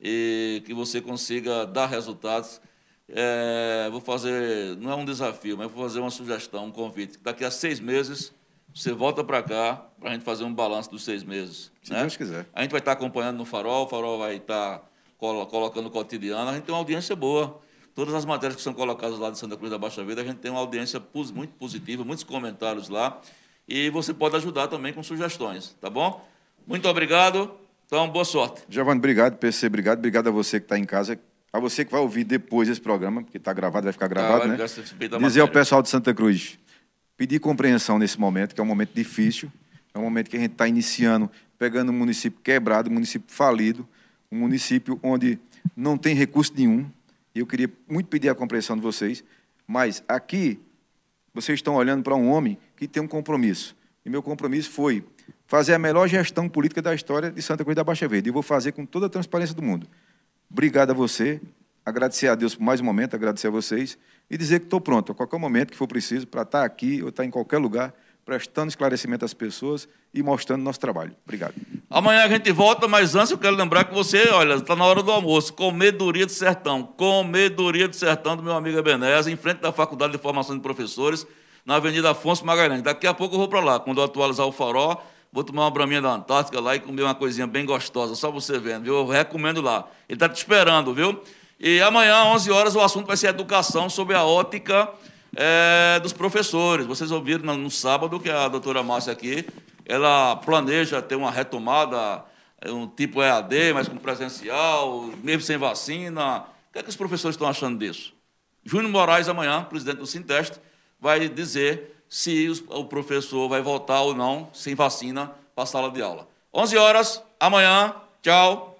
S1: e que você consiga dar resultados. É, vou fazer, não é um desafio, mas vou fazer uma sugestão, um convite. Daqui a seis meses, você volta para cá para a gente fazer um balanço dos seis meses.
S3: Se né? Deus quiser.
S1: A gente vai estar acompanhando no Farol, o Farol vai estar colocando o cotidiano, a gente tem uma audiência boa. Todas as matérias que são colocadas lá de Santa Cruz da Baixa Vida, a gente tem uma audiência muito positiva, muitos comentários lá. E você pode ajudar também com sugestões, tá bom? Muito obrigado. Então, boa sorte.
S3: Giovanni, obrigado, PC, obrigado. Obrigado a você que está em casa. A você que vai ouvir depois esse programa, porque está gravado, vai ficar gravado, tá, né? Dizer ao pessoal de Santa Cruz, pedir compreensão nesse momento, que é um momento difícil, é um momento que a gente está iniciando, pegando um município quebrado, um município falido, um município onde não tem recurso nenhum. Eu queria muito pedir a compreensão de vocês, mas aqui vocês estão olhando para um homem que tem um compromisso. E meu compromisso foi fazer a melhor gestão política da história de Santa Cruz da Baixa Verde. E vou fazer com toda a transparência do mundo. Obrigado a você, agradecer a Deus por mais um momento, agradecer a vocês e dizer que estou pronto a qualquer momento que for preciso para estar aqui ou estar em qualquer lugar prestando esclarecimento às pessoas e mostrando nosso trabalho. Obrigado.
S1: Amanhã a gente volta, mas antes eu quero lembrar que você, olha, está na hora do almoço. Comedoria do Sertão. Comedoria do Sertão do meu amigo Ebenezer, em frente da Faculdade de Formação de Professores, na Avenida Afonso Magalhães. Daqui a pouco eu vou para lá. Quando eu atualizar o farol, vou tomar uma braminha da Antártica lá e comer uma coisinha bem gostosa, só você vendo, viu? Eu recomendo lá. Ele está te esperando, viu? E amanhã, 11 horas, o assunto vai ser educação sobre a ótica é, dos professores. Vocês ouviram no, no sábado que a doutora Márcia aqui, ela planeja ter uma retomada, é, um tipo EAD, mas com presencial, mesmo sem vacina. O que, é que os professores estão achando disso? Júnior Moraes, amanhã, presidente do Sinteste, vai dizer se o professor vai voltar ou não, sem vacina, para a sala de aula. 11 horas, amanhã. Tchau.